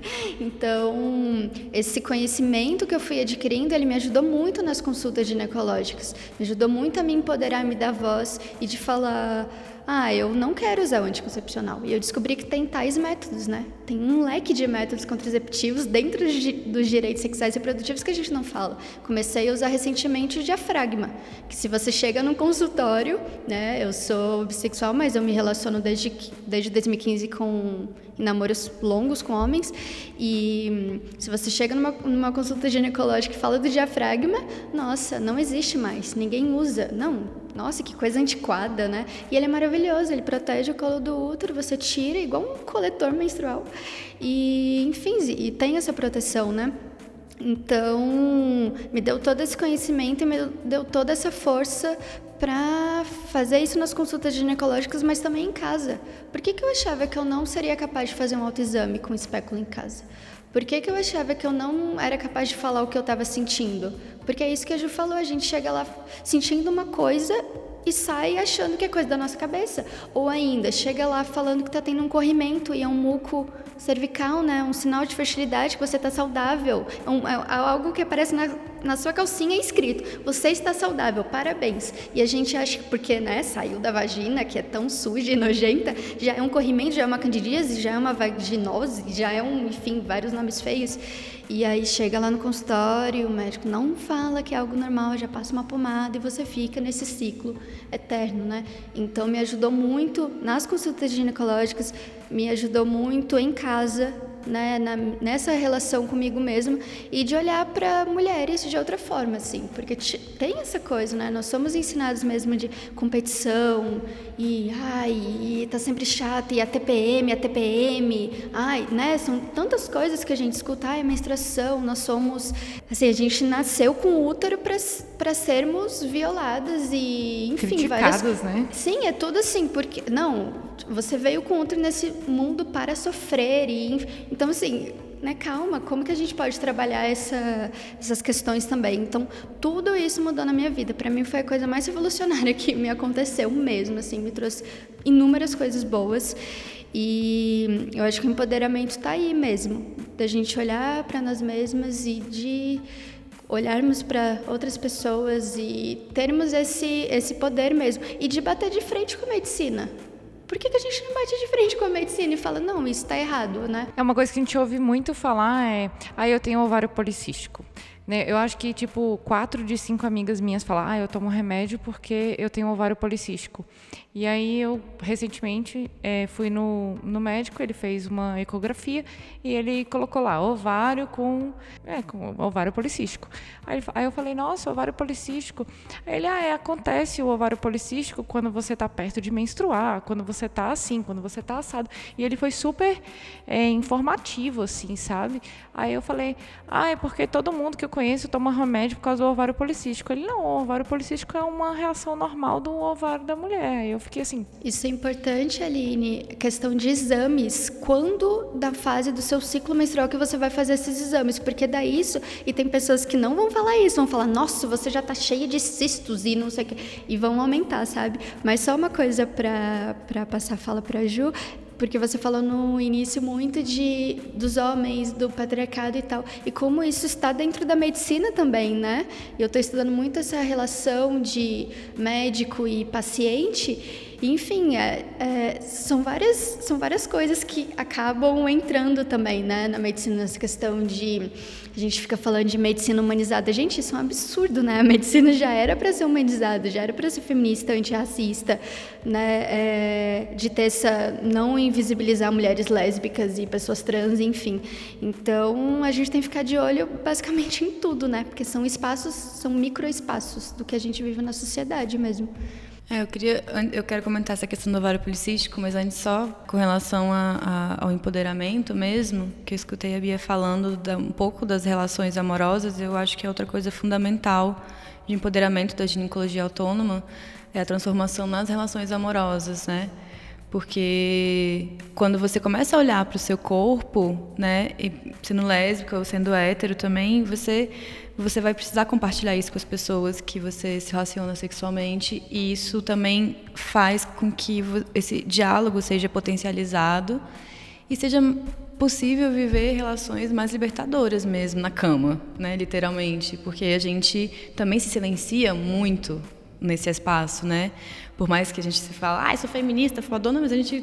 Então, esse conhecimento que eu fui adquirindo, ele me ajudou muito nas consultas ginecológicas. Me ajudou muito a me empoderar, me dar voz e de falar ah, eu não quero usar o anticoncepcional. E eu descobri que tem tais métodos, né? Tem um leque de métodos contraceptivos dentro dos direitos sexuais e reprodutivos que a gente não fala. Comecei a usar recentemente o diafragma, que se você chega num consultório, né? Eu sou bissexual, mas eu me relaciono desde, desde 2015 com namoros longos com homens. E se você chega numa, numa consulta ginecológica e fala do diafragma, nossa, não existe mais, ninguém usa. Não, nossa, que coisa antiquada, né? E ele é maravilhoso, ele protege o colo do útero, você tira igual um coletor menstrual. E, enfim, e tem essa proteção, né? Então, me deu todo esse conhecimento e me deu toda essa força para fazer isso nas consultas ginecológicas, mas também em casa. Por que, que eu achava que eu não seria capaz de fazer um autoexame com espéculo em casa? Por que, que eu achava que eu não era capaz de falar o que eu estava sentindo? Porque é isso que a Ju falou, a gente chega lá sentindo uma coisa e sai achando que é coisa da nossa cabeça. Ou ainda, chega lá falando que está tendo um corrimento e é um muco cervical, né? Um sinal de fertilidade que você está saudável. É, um, é, algo que aparece na, na sua calcinha escrito: você está saudável, parabéns. E a gente acha que porque né, saiu da vagina, que é tão suja e nojenta, já é um corrimento, já é uma candidíase, já é uma vaginose, já é um, enfim, vários nomes feios. E aí chega lá no consultório, o médico não fala que é algo normal, já passa uma pomada e você fica nesse ciclo eterno, né? Então me ajudou muito nas consultas ginecológicas, me ajudou muito em casa né, na, nessa relação comigo mesma e de olhar para mulheres de outra forma, assim, porque tem essa coisa, né? Nós somos ensinados mesmo de competição e ai, e tá sempre chato e a TPM, a TPM, ai, né? São tantas coisas que a gente escuta, ai, menstruação, nós somos, assim, a gente nasceu com o útero para sermos violadas e, enfim, Criticadas, várias, né? Sim, é tudo assim, porque não, você veio com outro nesse mundo para sofrer e então assim né, calma, como que a gente pode trabalhar essa, essas questões também? Então, tudo isso mudou na minha vida. Para mim foi a coisa mais revolucionária que me aconteceu mesmo, assim, me trouxe inúmeras coisas boas. E eu acho que o empoderamento está aí mesmo, da gente olhar para nós mesmas e de olharmos para outras pessoas e termos esse esse poder mesmo e de bater de frente com a medicina, por que, que a gente não bate de frente com a medicina e fala, não, isso está errado, né? É uma coisa que a gente ouve muito falar, é, ah, eu tenho ovário policístico. Né? Eu acho que, tipo, quatro de cinco amigas minhas falam, ah, eu tomo remédio porque eu tenho ovário policístico. E aí eu, recentemente, é, fui no, no médico, ele fez uma ecografia e ele colocou lá, ovário com, é, com ovário policístico. Aí, aí eu falei, nossa, ovário policístico. Aí ele, ah, é, acontece o ovário policístico quando você está perto de menstruar, quando você está assim, quando você está assado. E ele foi super é, informativo, assim, sabe? Aí eu falei, ah, é porque todo mundo que eu conheço toma remédio por causa do ovário policístico. Ele, não, o ovário policístico é uma reação normal do ovário da mulher. Eu fiquei assim. Isso é importante, Aline, questão de exames. Quando da fase do seu ciclo menstrual que você vai fazer esses exames? Porque dá isso, e tem pessoas que não vão falar isso, vão falar, nossa, você já tá cheia de cistos e não sei o quê. E vão aumentar, sabe? Mas só uma coisa para passar a fala para Ju porque você falou no início muito de dos homens, do patriarcado e tal, e como isso está dentro da medicina também, né? Eu estou estudando muito essa relação de médico e paciente enfim, é, é, são, várias, são várias coisas que acabam entrando também né, na medicina, nessa questão de. A gente fica falando de medicina humanizada. Gente, isso é um absurdo, né? A medicina já era para ser humanizada, já era para ser feminista, antirracista, né? É, de ter essa. não invisibilizar mulheres lésbicas e pessoas trans, enfim. Então, a gente tem que ficar de olho basicamente em tudo, né? Porque são espaços, são microespaços do que a gente vive na sociedade mesmo. É, eu queria, eu quero comentar essa questão do ovário policístico, mas antes só com relação a, a, ao empoderamento mesmo, que eu escutei a Bia falando da, um pouco das relações amorosas, eu acho que é outra coisa fundamental de empoderamento da ginecologia autônoma é a transformação nas relações amorosas, né? Porque quando você começa a olhar para o seu corpo, né, e sendo lésbica ou sendo hétero também, você você vai precisar compartilhar isso com as pessoas que você se relaciona sexualmente e isso também faz com que esse diálogo seja potencializado e seja possível viver relações mais libertadoras mesmo na cama, né, literalmente, porque a gente também se silencia muito nesse espaço, né? Por mais que a gente se fala, ah, sou feminista, faladona, mas a gente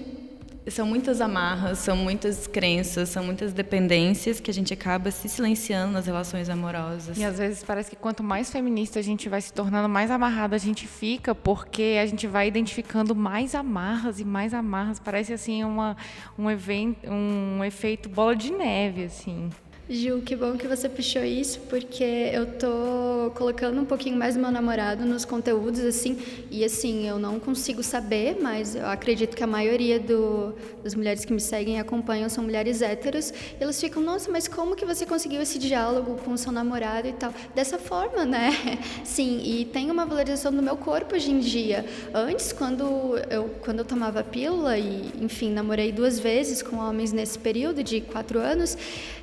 são muitas amarras, são muitas crenças, são muitas dependências que a gente acaba se silenciando nas relações amorosas. E às vezes parece que quanto mais feminista a gente vai se tornando, mais amarrada a gente fica, porque a gente vai identificando mais amarras e mais amarras. Parece assim uma, um, evento, um efeito bola de neve, assim. Gil, que bom que você puxou isso, porque eu tô colocando um pouquinho mais meu namorado nos conteúdos, assim, e assim, eu não consigo saber, mas eu acredito que a maioria do, das mulheres que me seguem e acompanham são mulheres héteras, e elas ficam, nossa, mas como que você conseguiu esse diálogo com o seu namorado e tal? Dessa forma, né? (laughs) Sim, e tem uma valorização do meu corpo hoje em dia. Antes, quando eu, quando eu tomava pílula, e enfim, namorei duas vezes com homens nesse período de quatro anos,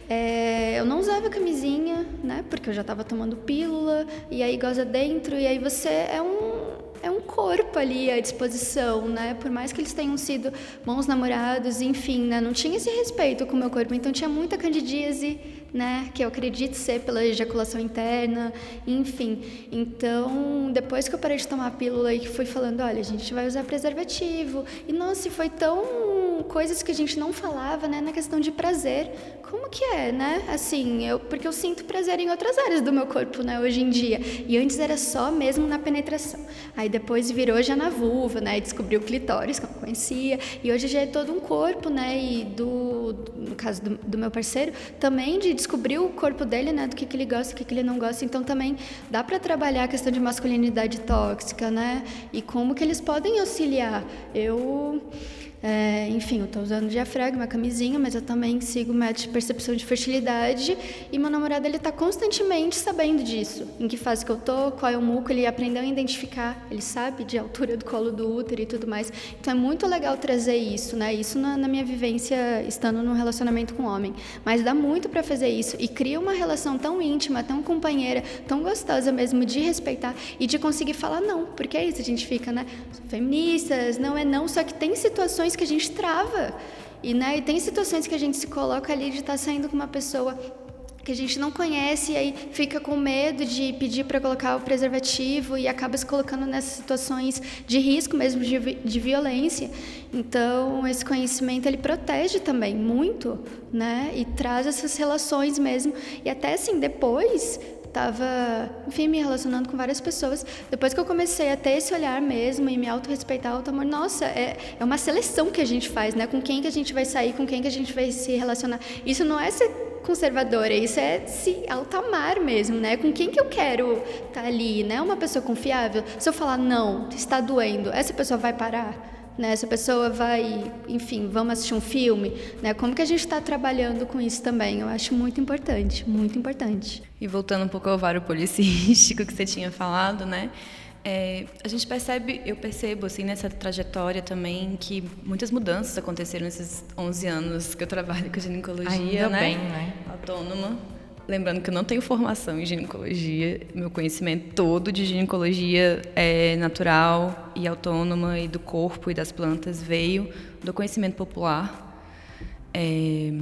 é, eu não usava camisinha, né? Porque eu já estava tomando pílula, e aí goza dentro, e aí você é um, é um corpo ali à disposição, né? Por mais que eles tenham sido bons namorados, enfim, né? Não tinha esse respeito com o meu corpo, então tinha muita candidíase, né? Que eu acredito ser pela ejaculação interna, enfim. Então, depois que eu parei de tomar a pílula e fui falando, olha, a gente vai usar preservativo, e nossa, foi tão coisas que a gente não falava, né, na questão de prazer. Como que é, né? Assim, eu porque eu sinto prazer em outras áreas do meu corpo, né, hoje em dia. E antes era só mesmo na penetração. Aí depois virou já na vulva, né, descobriu o clitóris, que eu não conhecia. E hoje já é todo um corpo, né, e do no caso do, do meu parceiro, também de descobrir o corpo dele, né, do que que ele gosta, do que que ele não gosta. Então também dá para trabalhar a questão de masculinidade tóxica, né? E como que eles podem auxiliar. Eu é, enfim, eu estou usando diafragma, camisinha, mas eu também sigo método de percepção de fertilidade e meu namorado ele está constantemente sabendo disso, em que fase que eu tô, qual é o muco, ele aprendeu a identificar, ele sabe de altura do colo do útero e tudo mais. Então é muito legal trazer isso, né? Isso na, na minha vivência estando num relacionamento com homem, mas dá muito para fazer isso e cria uma relação tão íntima, tão companheira, tão gostosa mesmo de respeitar e de conseguir falar não, porque é isso a gente fica, né? Feministas, não é não, só que tem situações situações que a gente trava. E, né, e tem situações que a gente se coloca ali de estar tá saindo com uma pessoa que a gente não conhece e aí fica com medo de pedir para colocar o preservativo e acaba se colocando nessas situações de risco mesmo de, de violência. Então, esse conhecimento ele protege também muito, né? E traz essas relações mesmo. E até assim, depois estava, enfim, me relacionando com várias pessoas. Depois que eu comecei a ter esse olhar mesmo e me autorrespeitar, auto-amor, nossa, é, é uma seleção que a gente faz, né? Com quem que a gente vai sair, com quem que a gente vai se relacionar. Isso não é ser conservadora, isso é se altamar mesmo, né? Com quem que eu quero estar tá ali, né? Uma pessoa confiável. Se eu falar não, está doendo, essa pessoa vai parar? Né? Essa pessoa vai, enfim, vamos assistir um filme, né? Como que a gente está trabalhando com isso também? Eu acho muito importante, muito importante. E voltando um pouco ao ovário policístico que você tinha falado, né? É, a gente percebe, eu percebo assim nessa trajetória também que muitas mudanças aconteceram nesses 11 anos que eu trabalho com ginecologia, Ainda né? Bem, né? Autônoma. Lembrando que eu não tenho formação em ginecologia, meu conhecimento todo de ginecologia é natural e autônoma e do corpo e das plantas veio do conhecimento popular. É,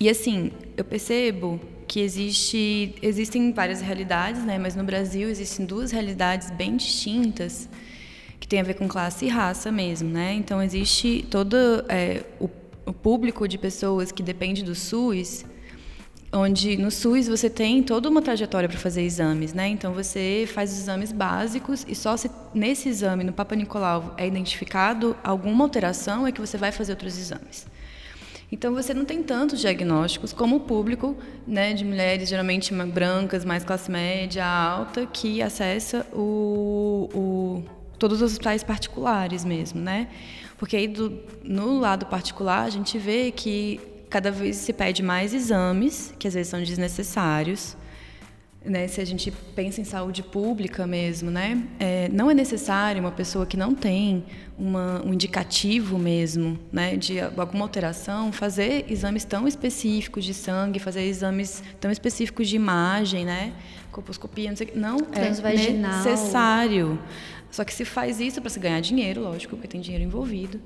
e assim, eu percebo que existe, existem várias realidades, né? mas no Brasil existem duas realidades bem distintas que tem a ver com classe e raça mesmo. Né? Então, existe todo é, o, o público de pessoas que depende do SUS, onde no SUS você tem toda uma trajetória para fazer exames, né? Então você faz os exames básicos e só se nesse exame no Papa Nicolau é identificado alguma alteração é que você vai fazer outros exames. Então você não tem tantos diagnósticos como o público, né, de mulheres geralmente brancas, mais classe média, alta, que acessa o, o todos os hospitais particulares mesmo, né? Porque aí do, no lado particular a gente vê que cada vez se pede mais exames, que às vezes são desnecessários. Né, se a gente pensa em saúde pública mesmo, né, é, não é necessário uma pessoa que não tem uma, um indicativo mesmo né, de alguma alteração fazer exames tão específicos de sangue, fazer exames tão específicos de imagem, né, colposcopia, não, sei, não é necessário. Só que se faz isso para se ganhar dinheiro, lógico, porque tem dinheiro envolvido.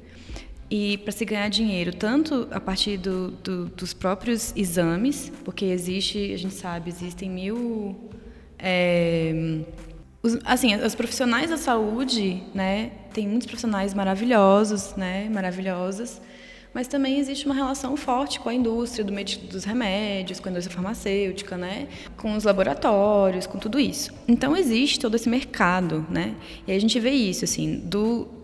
E para se ganhar dinheiro, tanto a partir do, do, dos próprios exames, porque existe, a gente sabe, existem mil. É, os, assim, os profissionais da saúde, né, tem muitos profissionais maravilhosos, né, maravilhosas, mas também existe uma relação forte com a indústria do dos remédios, com a indústria farmacêutica, né, com os laboratórios, com tudo isso. Então existe todo esse mercado, né, e a gente vê isso, assim, do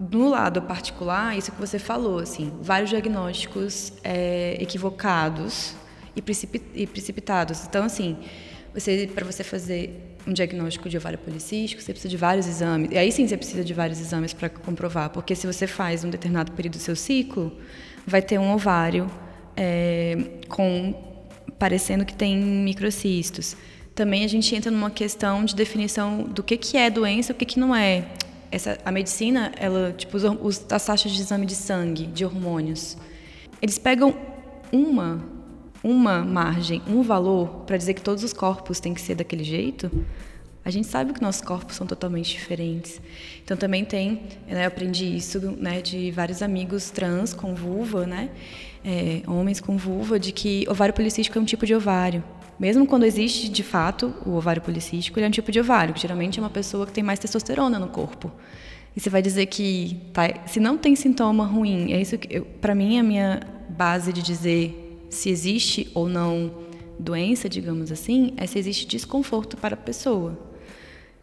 no lado particular, isso que você falou, assim, vários diagnósticos é, equivocados e, e, precipitados. Então, assim, você para você fazer um diagnóstico de ovário policístico, você precisa de vários exames. E aí sim você precisa de vários exames para comprovar, porque se você faz um determinado período do seu ciclo, vai ter um ovário é, com parecendo que tem microcistos. Também a gente entra numa questão de definição do que, que é doença o que, que não é essa, a medicina, ela, tipo, os, os, as taxas de exame de sangue, de hormônios, eles pegam uma, uma margem, um valor para dizer que todos os corpos têm que ser daquele jeito. A gente sabe que nossos corpos são totalmente diferentes. Então também tem, né, eu aprendi isso, né, de vários amigos trans com vulva, né, é, homens com vulva, de que ovário policístico é um tipo de ovário. Mesmo quando existe de fato o ovário policístico, ele é um tipo de ovário, que geralmente é uma pessoa que tem mais testosterona no corpo. E você vai dizer que tá, se não tem sintoma ruim, é isso que para mim a minha base de dizer se existe ou não doença, digamos assim, é se existe desconforto para a pessoa.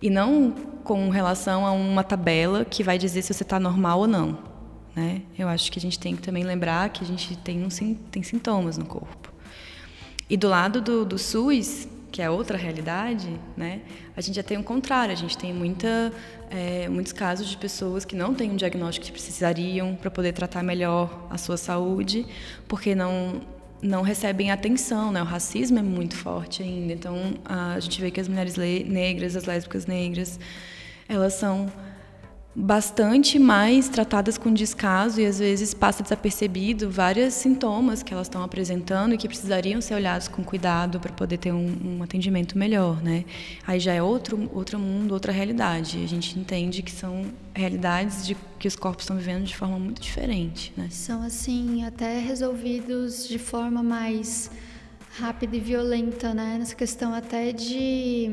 E não com relação a uma tabela que vai dizer se você está normal ou não. Né? Eu acho que a gente tem que também lembrar que a gente tem, um, tem sintomas no corpo. E do lado do, do SUS, que é outra realidade, né, a gente já tem o contrário. A gente tem muita, é, muitos casos de pessoas que não têm um diagnóstico que precisariam para poder tratar melhor a sua saúde, porque não não recebem atenção, né? O racismo é muito forte ainda. Então a gente vê que as mulheres negras, as lésbicas negras, elas são bastante mais tratadas com descaso e às vezes passa desapercebido vários sintomas que elas estão apresentando e que precisariam ser olhados com cuidado para poder ter um, um, atendimento melhor, né? Aí já é outro outro mundo, outra realidade. A gente entende que são realidades de que os corpos estão vivendo de forma muito diferente, né? São assim até resolvidos de forma mais rápida e violenta, né? Nessa questão até de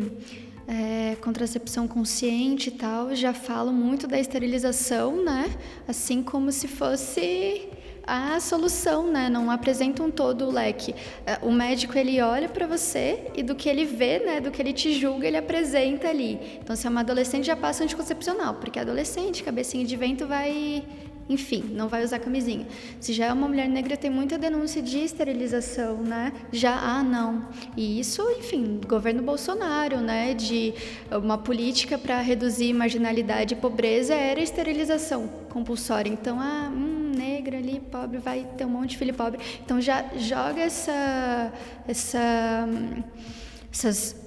é, contracepção consciente e tal, já falam muito da esterilização, né? Assim como se fosse a solução, né? Não apresentam todo o leque. É, o médico ele olha para você e do que ele vê, né? Do que ele te julga, ele apresenta ali. Então, se é uma adolescente, já passa anticoncepcional, porque adolescente, cabecinha de vento, vai enfim, não vai usar camisinha. Se já é uma mulher negra, tem muita denúncia de esterilização, né? Já, ah, não. E isso, enfim, governo Bolsonaro, né? De uma política para reduzir marginalidade e pobreza era esterilização compulsória. Então, ah, hum, negra ali, pobre, vai ter um monte de filho pobre. Então, já joga essa, essa, essas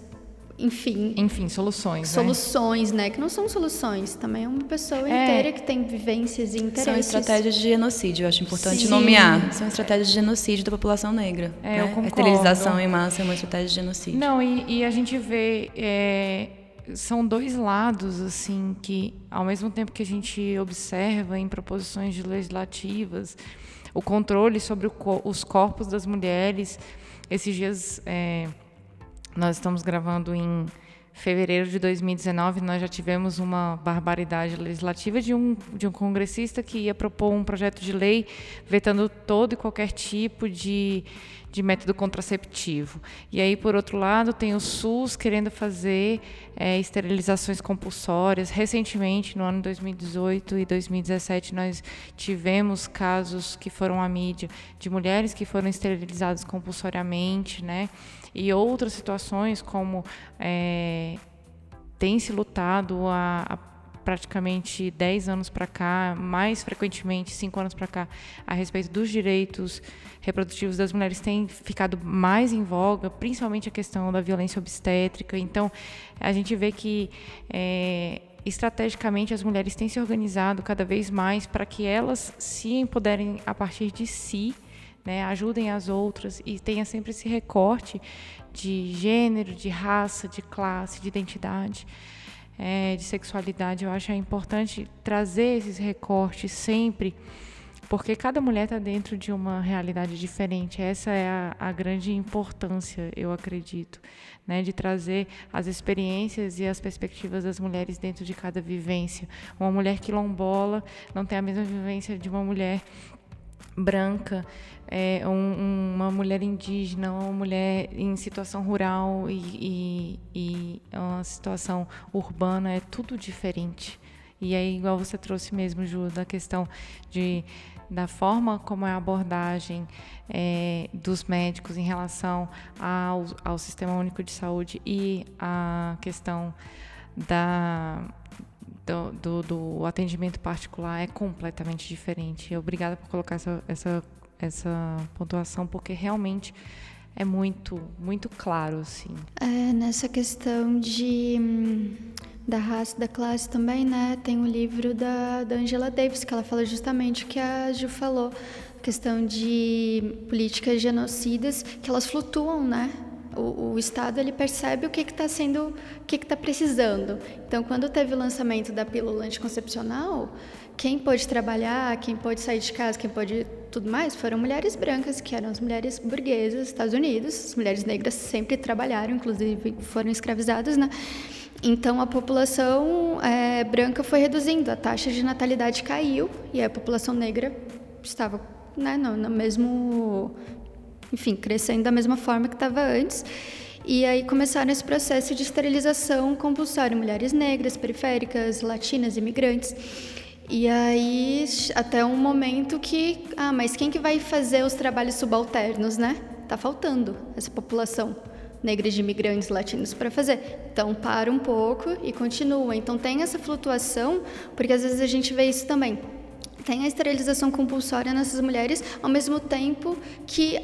enfim. Enfim, soluções. Né? Soluções, né? né? Que não são soluções. Também é uma pessoa é. inteira que tem vivências e interesses. São estratégias de genocídio, eu acho importante Sim. nomear. São estratégias de genocídio da população negra. É, né? eu concordo. A esterilização em massa é uma estratégia de genocídio. Não, e, e a gente vê. É, são dois lados, assim, que ao mesmo tempo que a gente observa em proposições legislativas o controle sobre o, os corpos das mulheres. Esses dias. É, nós estamos gravando em fevereiro de 2019, nós já tivemos uma barbaridade legislativa de um, de um congressista que ia propor um projeto de lei vetando todo e qualquer tipo de, de método contraceptivo. E aí, por outro lado, tem o SUS querendo fazer é, esterilizações compulsórias. Recentemente, no ano 2018 e 2017, nós tivemos casos que foram à mídia de mulheres que foram esterilizadas compulsoriamente, né? E outras situações como é, tem se lutado a, a praticamente 10 anos para cá, mais frequentemente 5 anos para cá, a respeito dos direitos reprodutivos das mulheres tem ficado mais em voga, principalmente a questão da violência obstétrica. Então, a gente vê que é, estrategicamente as mulheres têm se organizado cada vez mais para que elas se empoderem a partir de si, né, ajudem as outras e tenha sempre esse recorte de gênero, de raça, de classe, de identidade é, de sexualidade, eu acho é importante trazer esses recortes sempre, porque cada mulher está dentro de uma realidade diferente. Essa é a, a, grande importância, eu acredito, né, de trazer as experiências e as perspectivas das mulheres dentro de cada vivência. Uma mulher quilombola não tem a mesma vivência de uma mulher branca, é, um, uma mulher indígena, uma mulher em situação rural e, e, e uma situação urbana, é tudo diferente. E aí, igual você trouxe mesmo, Ju, da questão de da forma como é a abordagem é, dos médicos em relação ao, ao Sistema Único de Saúde e a questão da, do, do, do, atendimento particular é completamente diferente. Obrigada por colocar essa, essa, essa pontuação, porque realmente é muito, muito claro, assim. É, nessa questão de da raça, da classe também, né? Tem um livro da, da Angela Davis que ela fala justamente o que a Ju falou, questão de políticas genocidas que elas flutuam, né? O, o Estado ele percebe o que está sendo, o que está precisando. Então, quando teve o lançamento da pílula anticoncepcional, quem pôde trabalhar, quem pôde sair de casa, quem pôde tudo mais, foram mulheres brancas, que eram as mulheres burguesas dos Estados Unidos. As mulheres negras sempre trabalharam, inclusive foram escravizadas, né? Então, a população é, branca foi reduzindo, a taxa de natalidade caiu e a população negra estava né, no, no mesmo enfim, crescendo da mesma forma que estava antes. E aí começaram esse processo de esterilização compulsória mulheres negras, periféricas, latinas, imigrantes. E aí até um momento que, ah, mas quem que vai fazer os trabalhos subalternos, né? Tá faltando essa população negra de imigrantes latinos para fazer. Então para um pouco e continua. Então tem essa flutuação, porque às vezes a gente vê isso também. Tem a esterilização compulsória nessas mulheres, ao mesmo tempo que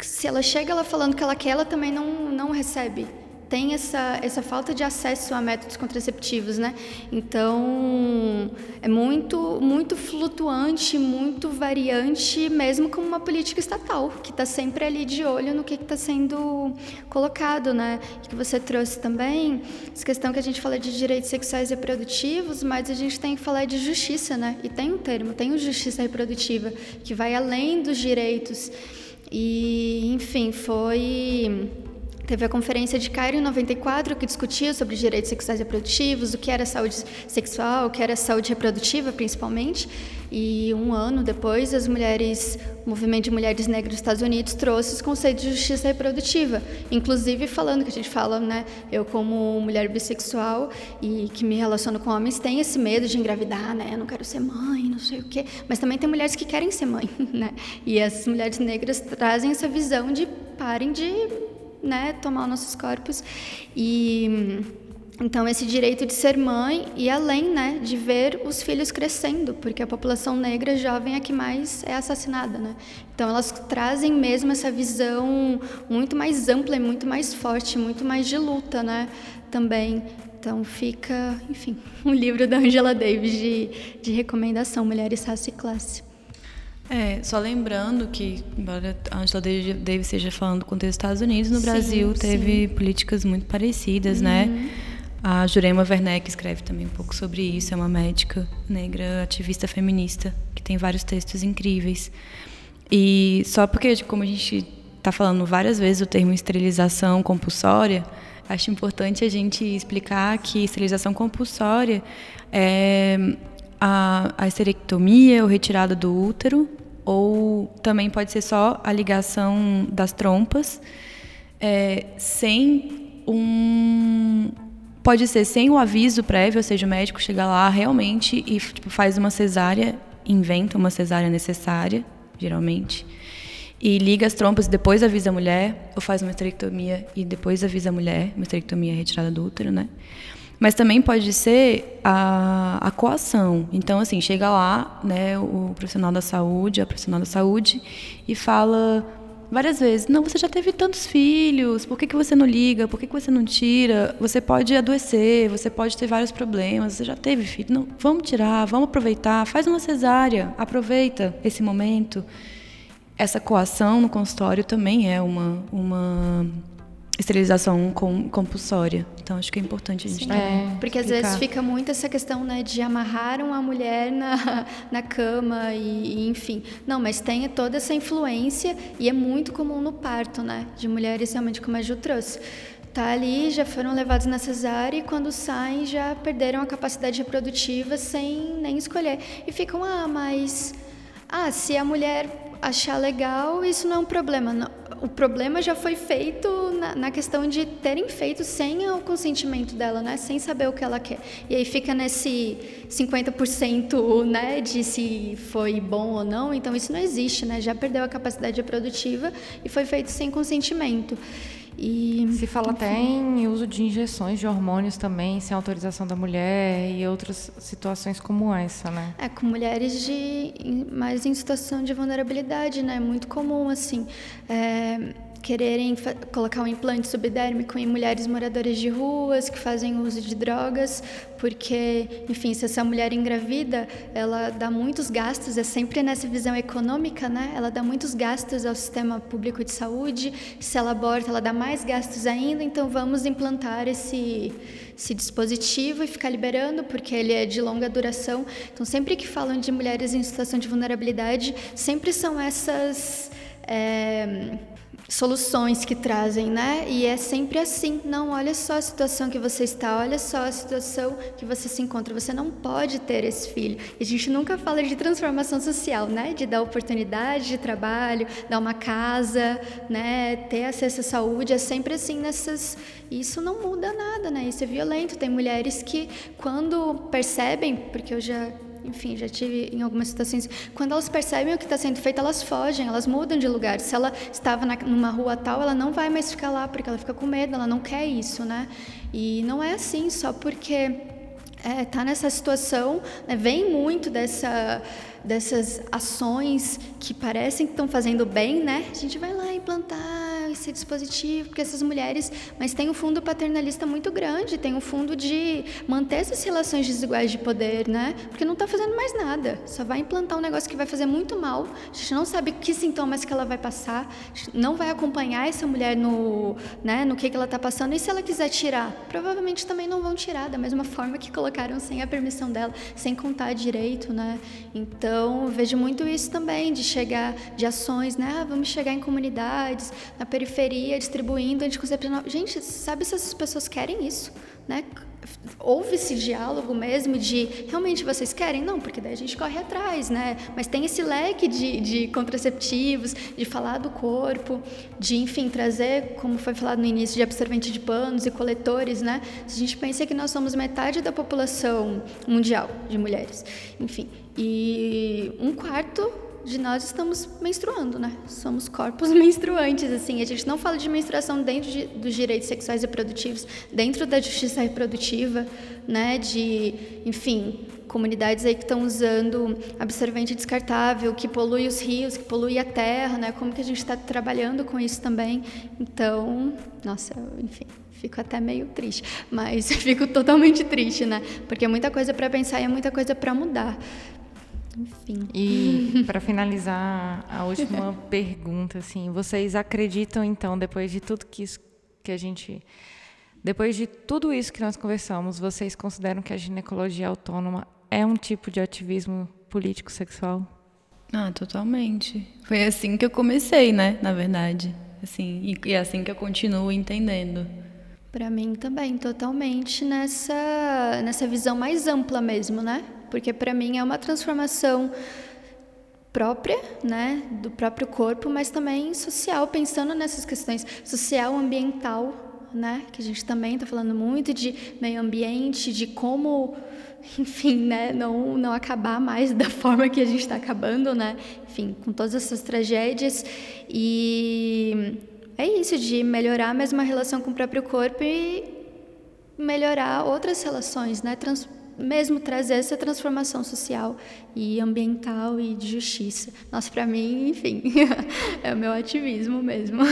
se ela chega ela falando que ela quer, ela também não, não recebe. Tem essa, essa falta de acesso a métodos contraceptivos, né? Então, é muito, muito flutuante, muito variante, mesmo como uma política estatal, que está sempre ali de olho no que está sendo colocado, né? Que você trouxe também, essa questão que a gente fala de direitos sexuais e reprodutivos, mas a gente tem que falar de justiça, né? E tem um termo, tem o justiça reprodutiva, que vai além dos direitos. E, enfim, foi Teve a conferência de Cairo em 94, que discutia sobre direitos sexuais e reprodutivos, o que era saúde sexual, o que era saúde reprodutiva, principalmente. E um ano depois, as mulheres, o movimento de mulheres negras dos Estados Unidos trouxe os conceitos de justiça reprodutiva, inclusive falando que a gente fala, né, eu como mulher bissexual e que me relaciono com homens, tenho esse medo de engravidar, né, eu não quero ser mãe, não sei o quê, mas também tem mulheres que querem ser mãe, (laughs) né? E as mulheres negras trazem essa visão de parem de né, tomar os nossos corpos. E então esse direito de ser mãe e além, né, de ver os filhos crescendo, porque a população negra jovem é que mais é assassinada, né? Então elas trazem mesmo essa visão muito mais ampla e muito mais forte, muito mais de luta, né, também. Então fica, enfim, (laughs) um livro da Angela Davis de, de recomendação, Mulheres, Raça e Classe. É, só lembrando que, embora a Angela Davis esteja falando do contexto dos Estados Unidos, no sim, Brasil teve sim. políticas muito parecidas, né? uhum. né? A Jurema Werneck escreve também um pouco sobre isso, é uma médica negra, ativista feminista, que tem vários textos incríveis. E só porque, como a gente está falando várias vezes o termo esterilização compulsória, acho importante a gente explicar que esterilização compulsória é a, a esterectomia ou retirada do útero, ou também pode ser só a ligação das trompas, é, sem um. Pode ser sem o aviso prévio, ou seja, o médico chega lá realmente e tipo, faz uma cesárea, inventa uma cesárea necessária, geralmente, e liga as trompas e depois avisa a mulher, ou faz uma esterectomia e depois avisa a mulher, uma esterectomia retirada do útero, né? Mas também pode ser a, a coação. Então, assim, chega lá, né, o profissional da saúde, a profissional da saúde, e fala várias vezes: Não, você já teve tantos filhos, por que, que você não liga? Por que, que você não tira? Você pode adoecer, você pode ter vários problemas, você já teve filho. Não, vamos tirar, vamos aproveitar, faz uma cesárea, aproveita esse momento. Essa coação no consultório também é uma, uma esterilização compulsória. Então acho que é importante a gente é, porque às vezes fica muito essa questão né de amarrar uma mulher na, (laughs) na cama e, e, enfim. Não mas tem toda essa influência e é muito comum no parto né de mulheres realmente como a Ju trouxe. Tá ali já foram levados na cesárea e quando saem já perderam a capacidade reprodutiva sem nem escolher. E ficam ah mas ah se a mulher achar legal isso não é um problema o problema já foi feito na, na, questão de terem feito sem o consentimento dela, né? Sem saber o que ela quer. E aí fica nesse 50%, né, de se foi bom ou não. Então isso não existe, né? Já perdeu a capacidade reprodutiva e foi feito sem consentimento. E, Se fala enfim. até em uso de injeções de hormônios também, sem autorização da mulher e outras situações como essa, né? É, com mulheres de mais em situação de vulnerabilidade, né? Muito comum, assim. É, quererem colocar um implante subdérmico em mulheres moradoras de ruas que fazem uso de drogas, porque, enfim, se essa mulher engravida, ela dá muitos gastos, é sempre nessa visão econômica, né? Ela dá muitos gastos ao sistema público de saúde. Se ela aborta, ela dá mais gastos ainda, então vamos implantar esse esse dispositivo e ficar liberando, porque ele é de longa duração. Então, sempre que falam de mulheres em situação de vulnerabilidade, sempre são essas. É, soluções que trazem, né? E é sempre assim. Não, olha só a situação que você está, olha só a situação que você se encontra. Você não pode ter esse filho. E a gente nunca fala de transformação social, né? De dar oportunidade de trabalho, dar uma casa, né? Ter acesso à saúde. É sempre assim nessas. Isso não muda nada, né? Isso é violento. Tem mulheres que, quando percebem, porque eu já enfim, já tive em algumas situações, quando elas percebem o que está sendo feito, elas fogem, elas mudam de lugar. Se ela estava na, numa rua tal, ela não vai mais ficar lá porque ela fica com medo, ela não quer isso, né? E não é assim só porque é, tá nessa situação, né, vem muito dessa dessas ações que parecem que estão fazendo bem, né? A gente vai lá implantar esse dispositivo, porque essas mulheres, mas tem um fundo paternalista muito grande, tem um fundo de manter essas relações desiguais de poder, né? Porque não está fazendo mais nada, só vai implantar um negócio que vai fazer muito mal. A gente não sabe que sintomas que ela vai passar, não vai acompanhar essa mulher no, né, no que, que ela está passando. E se ela quiser tirar, provavelmente também não vão tirar da mesma forma que colocaram sem a permissão dela, sem contar direito, né? Então vejo muito isso também de chegar de ações, né? Ah, vamos chegar em comunidades na periferia periferia distribuindo anticoncepcional. Gente, sabe se essas pessoas querem isso, né? houve esse diálogo mesmo de realmente vocês querem? Não, porque daí a gente corre atrás, né? Mas tem esse leque de, de contraceptivos, de falar do corpo, de, enfim, trazer, como foi falado no início, de absorvente de panos e coletores, né? Se a gente pensa que nós somos metade da população mundial de mulheres, enfim, e um quarto de nós estamos menstruando, né? Somos corpos (laughs) menstruantes, assim. A gente não fala de menstruação dentro de, dos direitos sexuais e reprodutivos, dentro da justiça reprodutiva, né? De, enfim, comunidades aí que estão usando absorvente descartável, que polui os rios, que polui a terra, né? Como que a gente está trabalhando com isso também? Então, nossa, enfim fico até meio triste, mas (laughs) fico totalmente triste, né? Porque é muita coisa para pensar e é muita coisa para mudar. Enfim. E para finalizar, a última (laughs) pergunta, assim, vocês acreditam então, depois de tudo que, isso, que a gente, depois de tudo isso que nós conversamos, vocês consideram que a ginecologia autônoma é um tipo de ativismo político sexual? Ah, totalmente. Foi assim que eu comecei, né? Na verdade, assim, e, e é assim que eu continuo entendendo. Para mim também, totalmente nessa nessa visão mais ampla mesmo, né? Porque para mim é uma transformação própria, né, do próprio corpo, mas também social, pensando nessas questões social, ambiental, né, que a gente também está falando muito de meio ambiente, de como, (laughs) enfim, né, não não acabar mais da (laughs) forma que a gente está acabando, né, enfim, com todas essas tragédias. E é isso de melhorar a mesma relação com o próprio corpo e melhorar outras relações, né, Trans mesmo trazer essa transformação social e ambiental e de justiça. Nossa, para mim, enfim, (laughs) é o meu ativismo mesmo.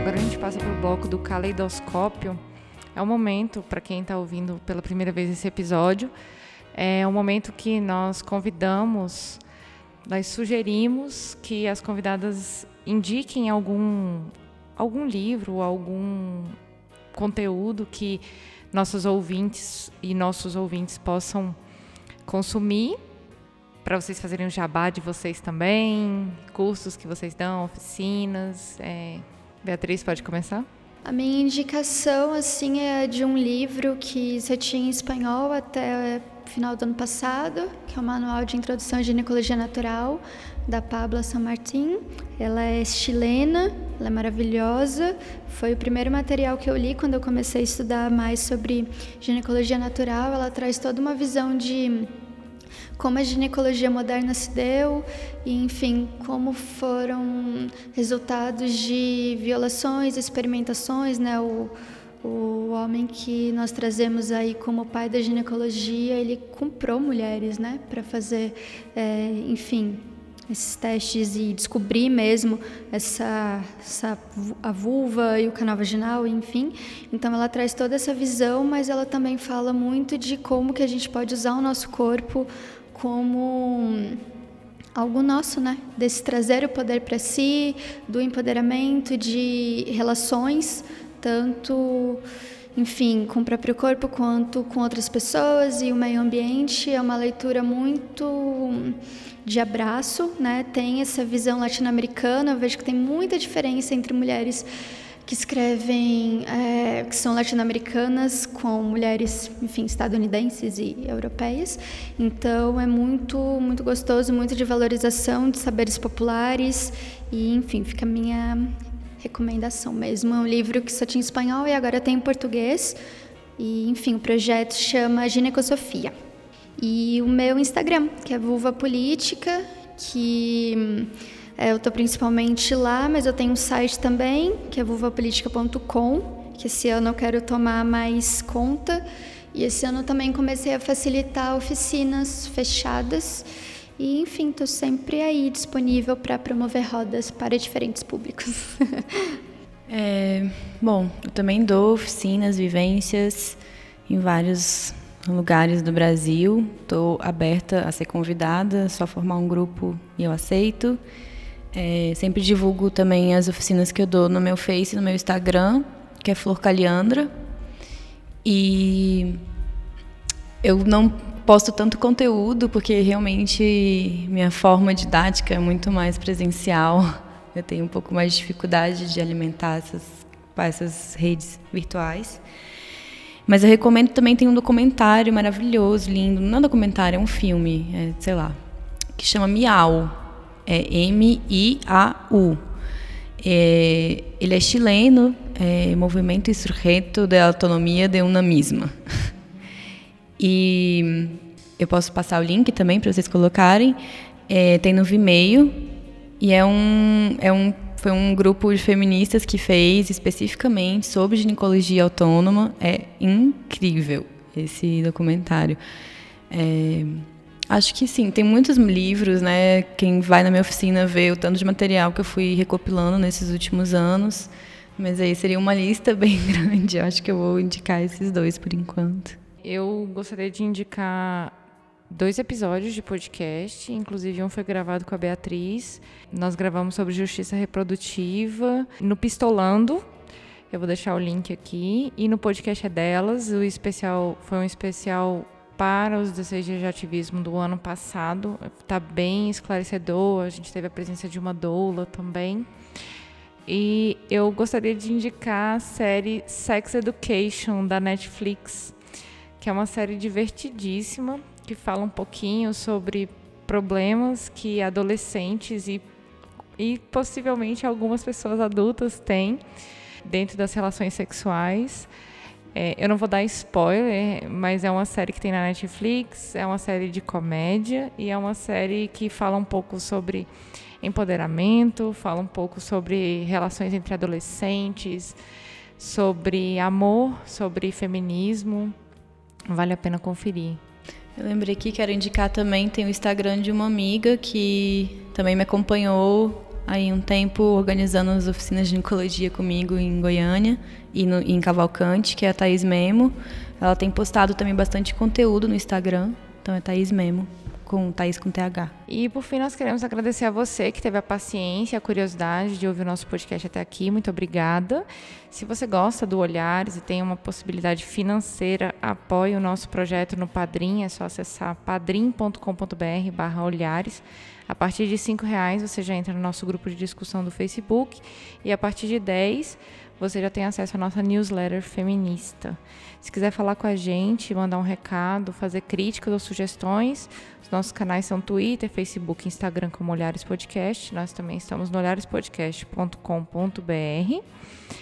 Agora a gente passa para o bloco do caleidoscópio. É o momento, para quem está ouvindo pela primeira vez esse episódio, é um momento que nós convidamos, nós sugerimos que as convidadas indiquem algum, algum livro, algum conteúdo que nossos ouvintes e nossos ouvintes possam consumir para vocês fazerem o jabá de vocês também, cursos que vocês dão, oficinas. É... Beatriz, pode começar? A minha indicação assim é de um livro que você tinha em espanhol até final do ano passado, que é o Manual de Introdução à Ginecologia Natural, da Pabla San Martín. Ela é chilena, ela é maravilhosa. Foi o primeiro material que eu li quando eu comecei a estudar mais sobre ginecologia natural. Ela traz toda uma visão de como a ginecologia moderna se deu e, enfim, como foram resultados de violações, experimentações, né? O, o homem que nós trazemos aí como pai da ginecologia, ele comprou mulheres, né, para fazer, é, enfim, esses testes e descobrir mesmo essa, essa a vulva e o canal vaginal, enfim. Então ela traz toda essa visão, mas ela também fala muito de como que a gente pode usar o nosso corpo como algo nosso, né? Desse trazer o poder para si, do empoderamento de relações tanto, enfim, com o próprio corpo quanto com outras pessoas e o meio ambiente. É uma leitura muito de abraço, né? Tem essa visão latino-americana. Eu vejo que tem muita diferença entre mulheres que escrevem, é, que são latino-americanas, com mulheres, enfim, estadunidenses e europeias. Então é muito, muito gostoso, muito de valorização de saberes populares e, enfim, fica a minha recomendação mesmo. É um livro que só tinha espanhol e agora tem em português. E, enfim, o projeto chama Ginecosofia. E o meu Instagram, que é Vulva Política, que é, eu estou principalmente lá, mas eu tenho um site também, que é vulvapolitica.com, que esse ano eu quero tomar mais conta. E esse ano também comecei a facilitar oficinas fechadas e, enfim, estou sempre aí disponível para promover rodas para diferentes públicos. (laughs) é, bom, eu também dou oficinas, vivências em vários lugares do Brasil. Estou aberta a ser convidada, só formar um grupo e eu aceito. É, sempre divulgo também as oficinas que eu dou no meu Face, no meu Instagram, que é Flor Caliandra. E eu não posto tanto conteúdo porque realmente minha forma didática é muito mais presencial. Eu tenho um pouco mais de dificuldade de alimentar essas, essas redes virtuais. Mas eu recomendo também, tem um documentário maravilhoso, lindo. Não é um documentário, é um filme, é, sei lá, que chama Miau. É M-I-A-U. É, ele é chileno, é Movimento Insurreto de Autonomia de Una Misma. (laughs) E eu posso passar o link também para vocês colocarem. É, tem no Vimeo e é um, é um, foi um grupo de feministas que fez especificamente sobre ginecologia autônoma. É incrível esse documentário. É, acho que sim, tem muitos livros, né? Quem vai na minha oficina vê o tanto de material que eu fui recopilando nesses últimos anos. Mas aí seria uma lista (laughs) bem grande. Eu acho que eu vou indicar esses dois por enquanto. Eu gostaria de indicar dois episódios de podcast, inclusive um foi gravado com a Beatriz. Nós gravamos sobre justiça reprodutiva no Pistolando. Eu vou deixar o link aqui. E no podcast é delas. O especial foi um especial para os 16 dias de ativismo do ano passado. Está bem esclarecedor. A gente teve a presença de uma doula também. E eu gostaria de indicar a série Sex Education da Netflix que é uma série divertidíssima que fala um pouquinho sobre problemas que adolescentes e, e possivelmente algumas pessoas adultas têm dentro das relações sexuais. É, eu não vou dar spoiler, mas é uma série que tem na Netflix, é uma série de comédia e é uma série que fala um pouco sobre empoderamento, fala um pouco sobre relações entre adolescentes, sobre amor, sobre feminismo. Vale a pena conferir. Eu lembrei aqui, quero indicar também, tem o Instagram de uma amiga que também me acompanhou aí um tempo organizando as oficinas de ginecologia comigo em Goiânia e no, em Cavalcante, que é a Thaís Memo. Ela tem postado também bastante conteúdo no Instagram, então é Thaís Memo com Thaís com TH. E por fim, nós queremos agradecer a você que teve a paciência, a curiosidade de ouvir o nosso podcast até aqui. Muito obrigada. Se você gosta do Olhares e tem uma possibilidade financeira, apoie o nosso projeto no Padrim. É só acessar padrim.com.br barra olhares. A partir de cinco reais você já entra no nosso grupo de discussão do Facebook e a partir de 10 você já tem acesso à nossa newsletter feminista. Se quiser falar com a gente, mandar um recado, fazer críticas ou sugestões, os nossos canais são Twitter, Facebook, Instagram como Olhares Podcast. Nós também estamos no olharespodcast.com.br.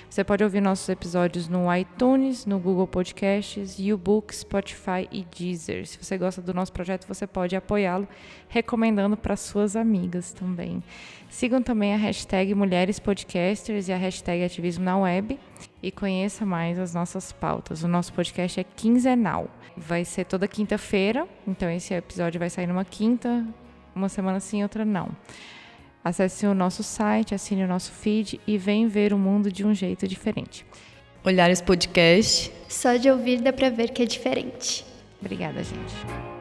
Você pode ouvir nossos episódios no iTunes, no Google Podcasts, YouBook, Spotify e Deezer. Se você gosta do nosso projeto, você pode apoiá-lo recomendando para suas amigas também. Sigam também a hashtag Mulheres Podcasters e a hashtag Ativismo na Web e conheça mais as nossas pautas. O nosso podcast é quinzenal. Vai ser toda quinta-feira, então esse episódio vai sair numa quinta, uma semana sim, outra não. Acesse o nosso site, assine o nosso feed e vem ver o mundo de um jeito diferente. Olhar esse podcast. Só de ouvir dá pra ver que é diferente. Obrigada, gente.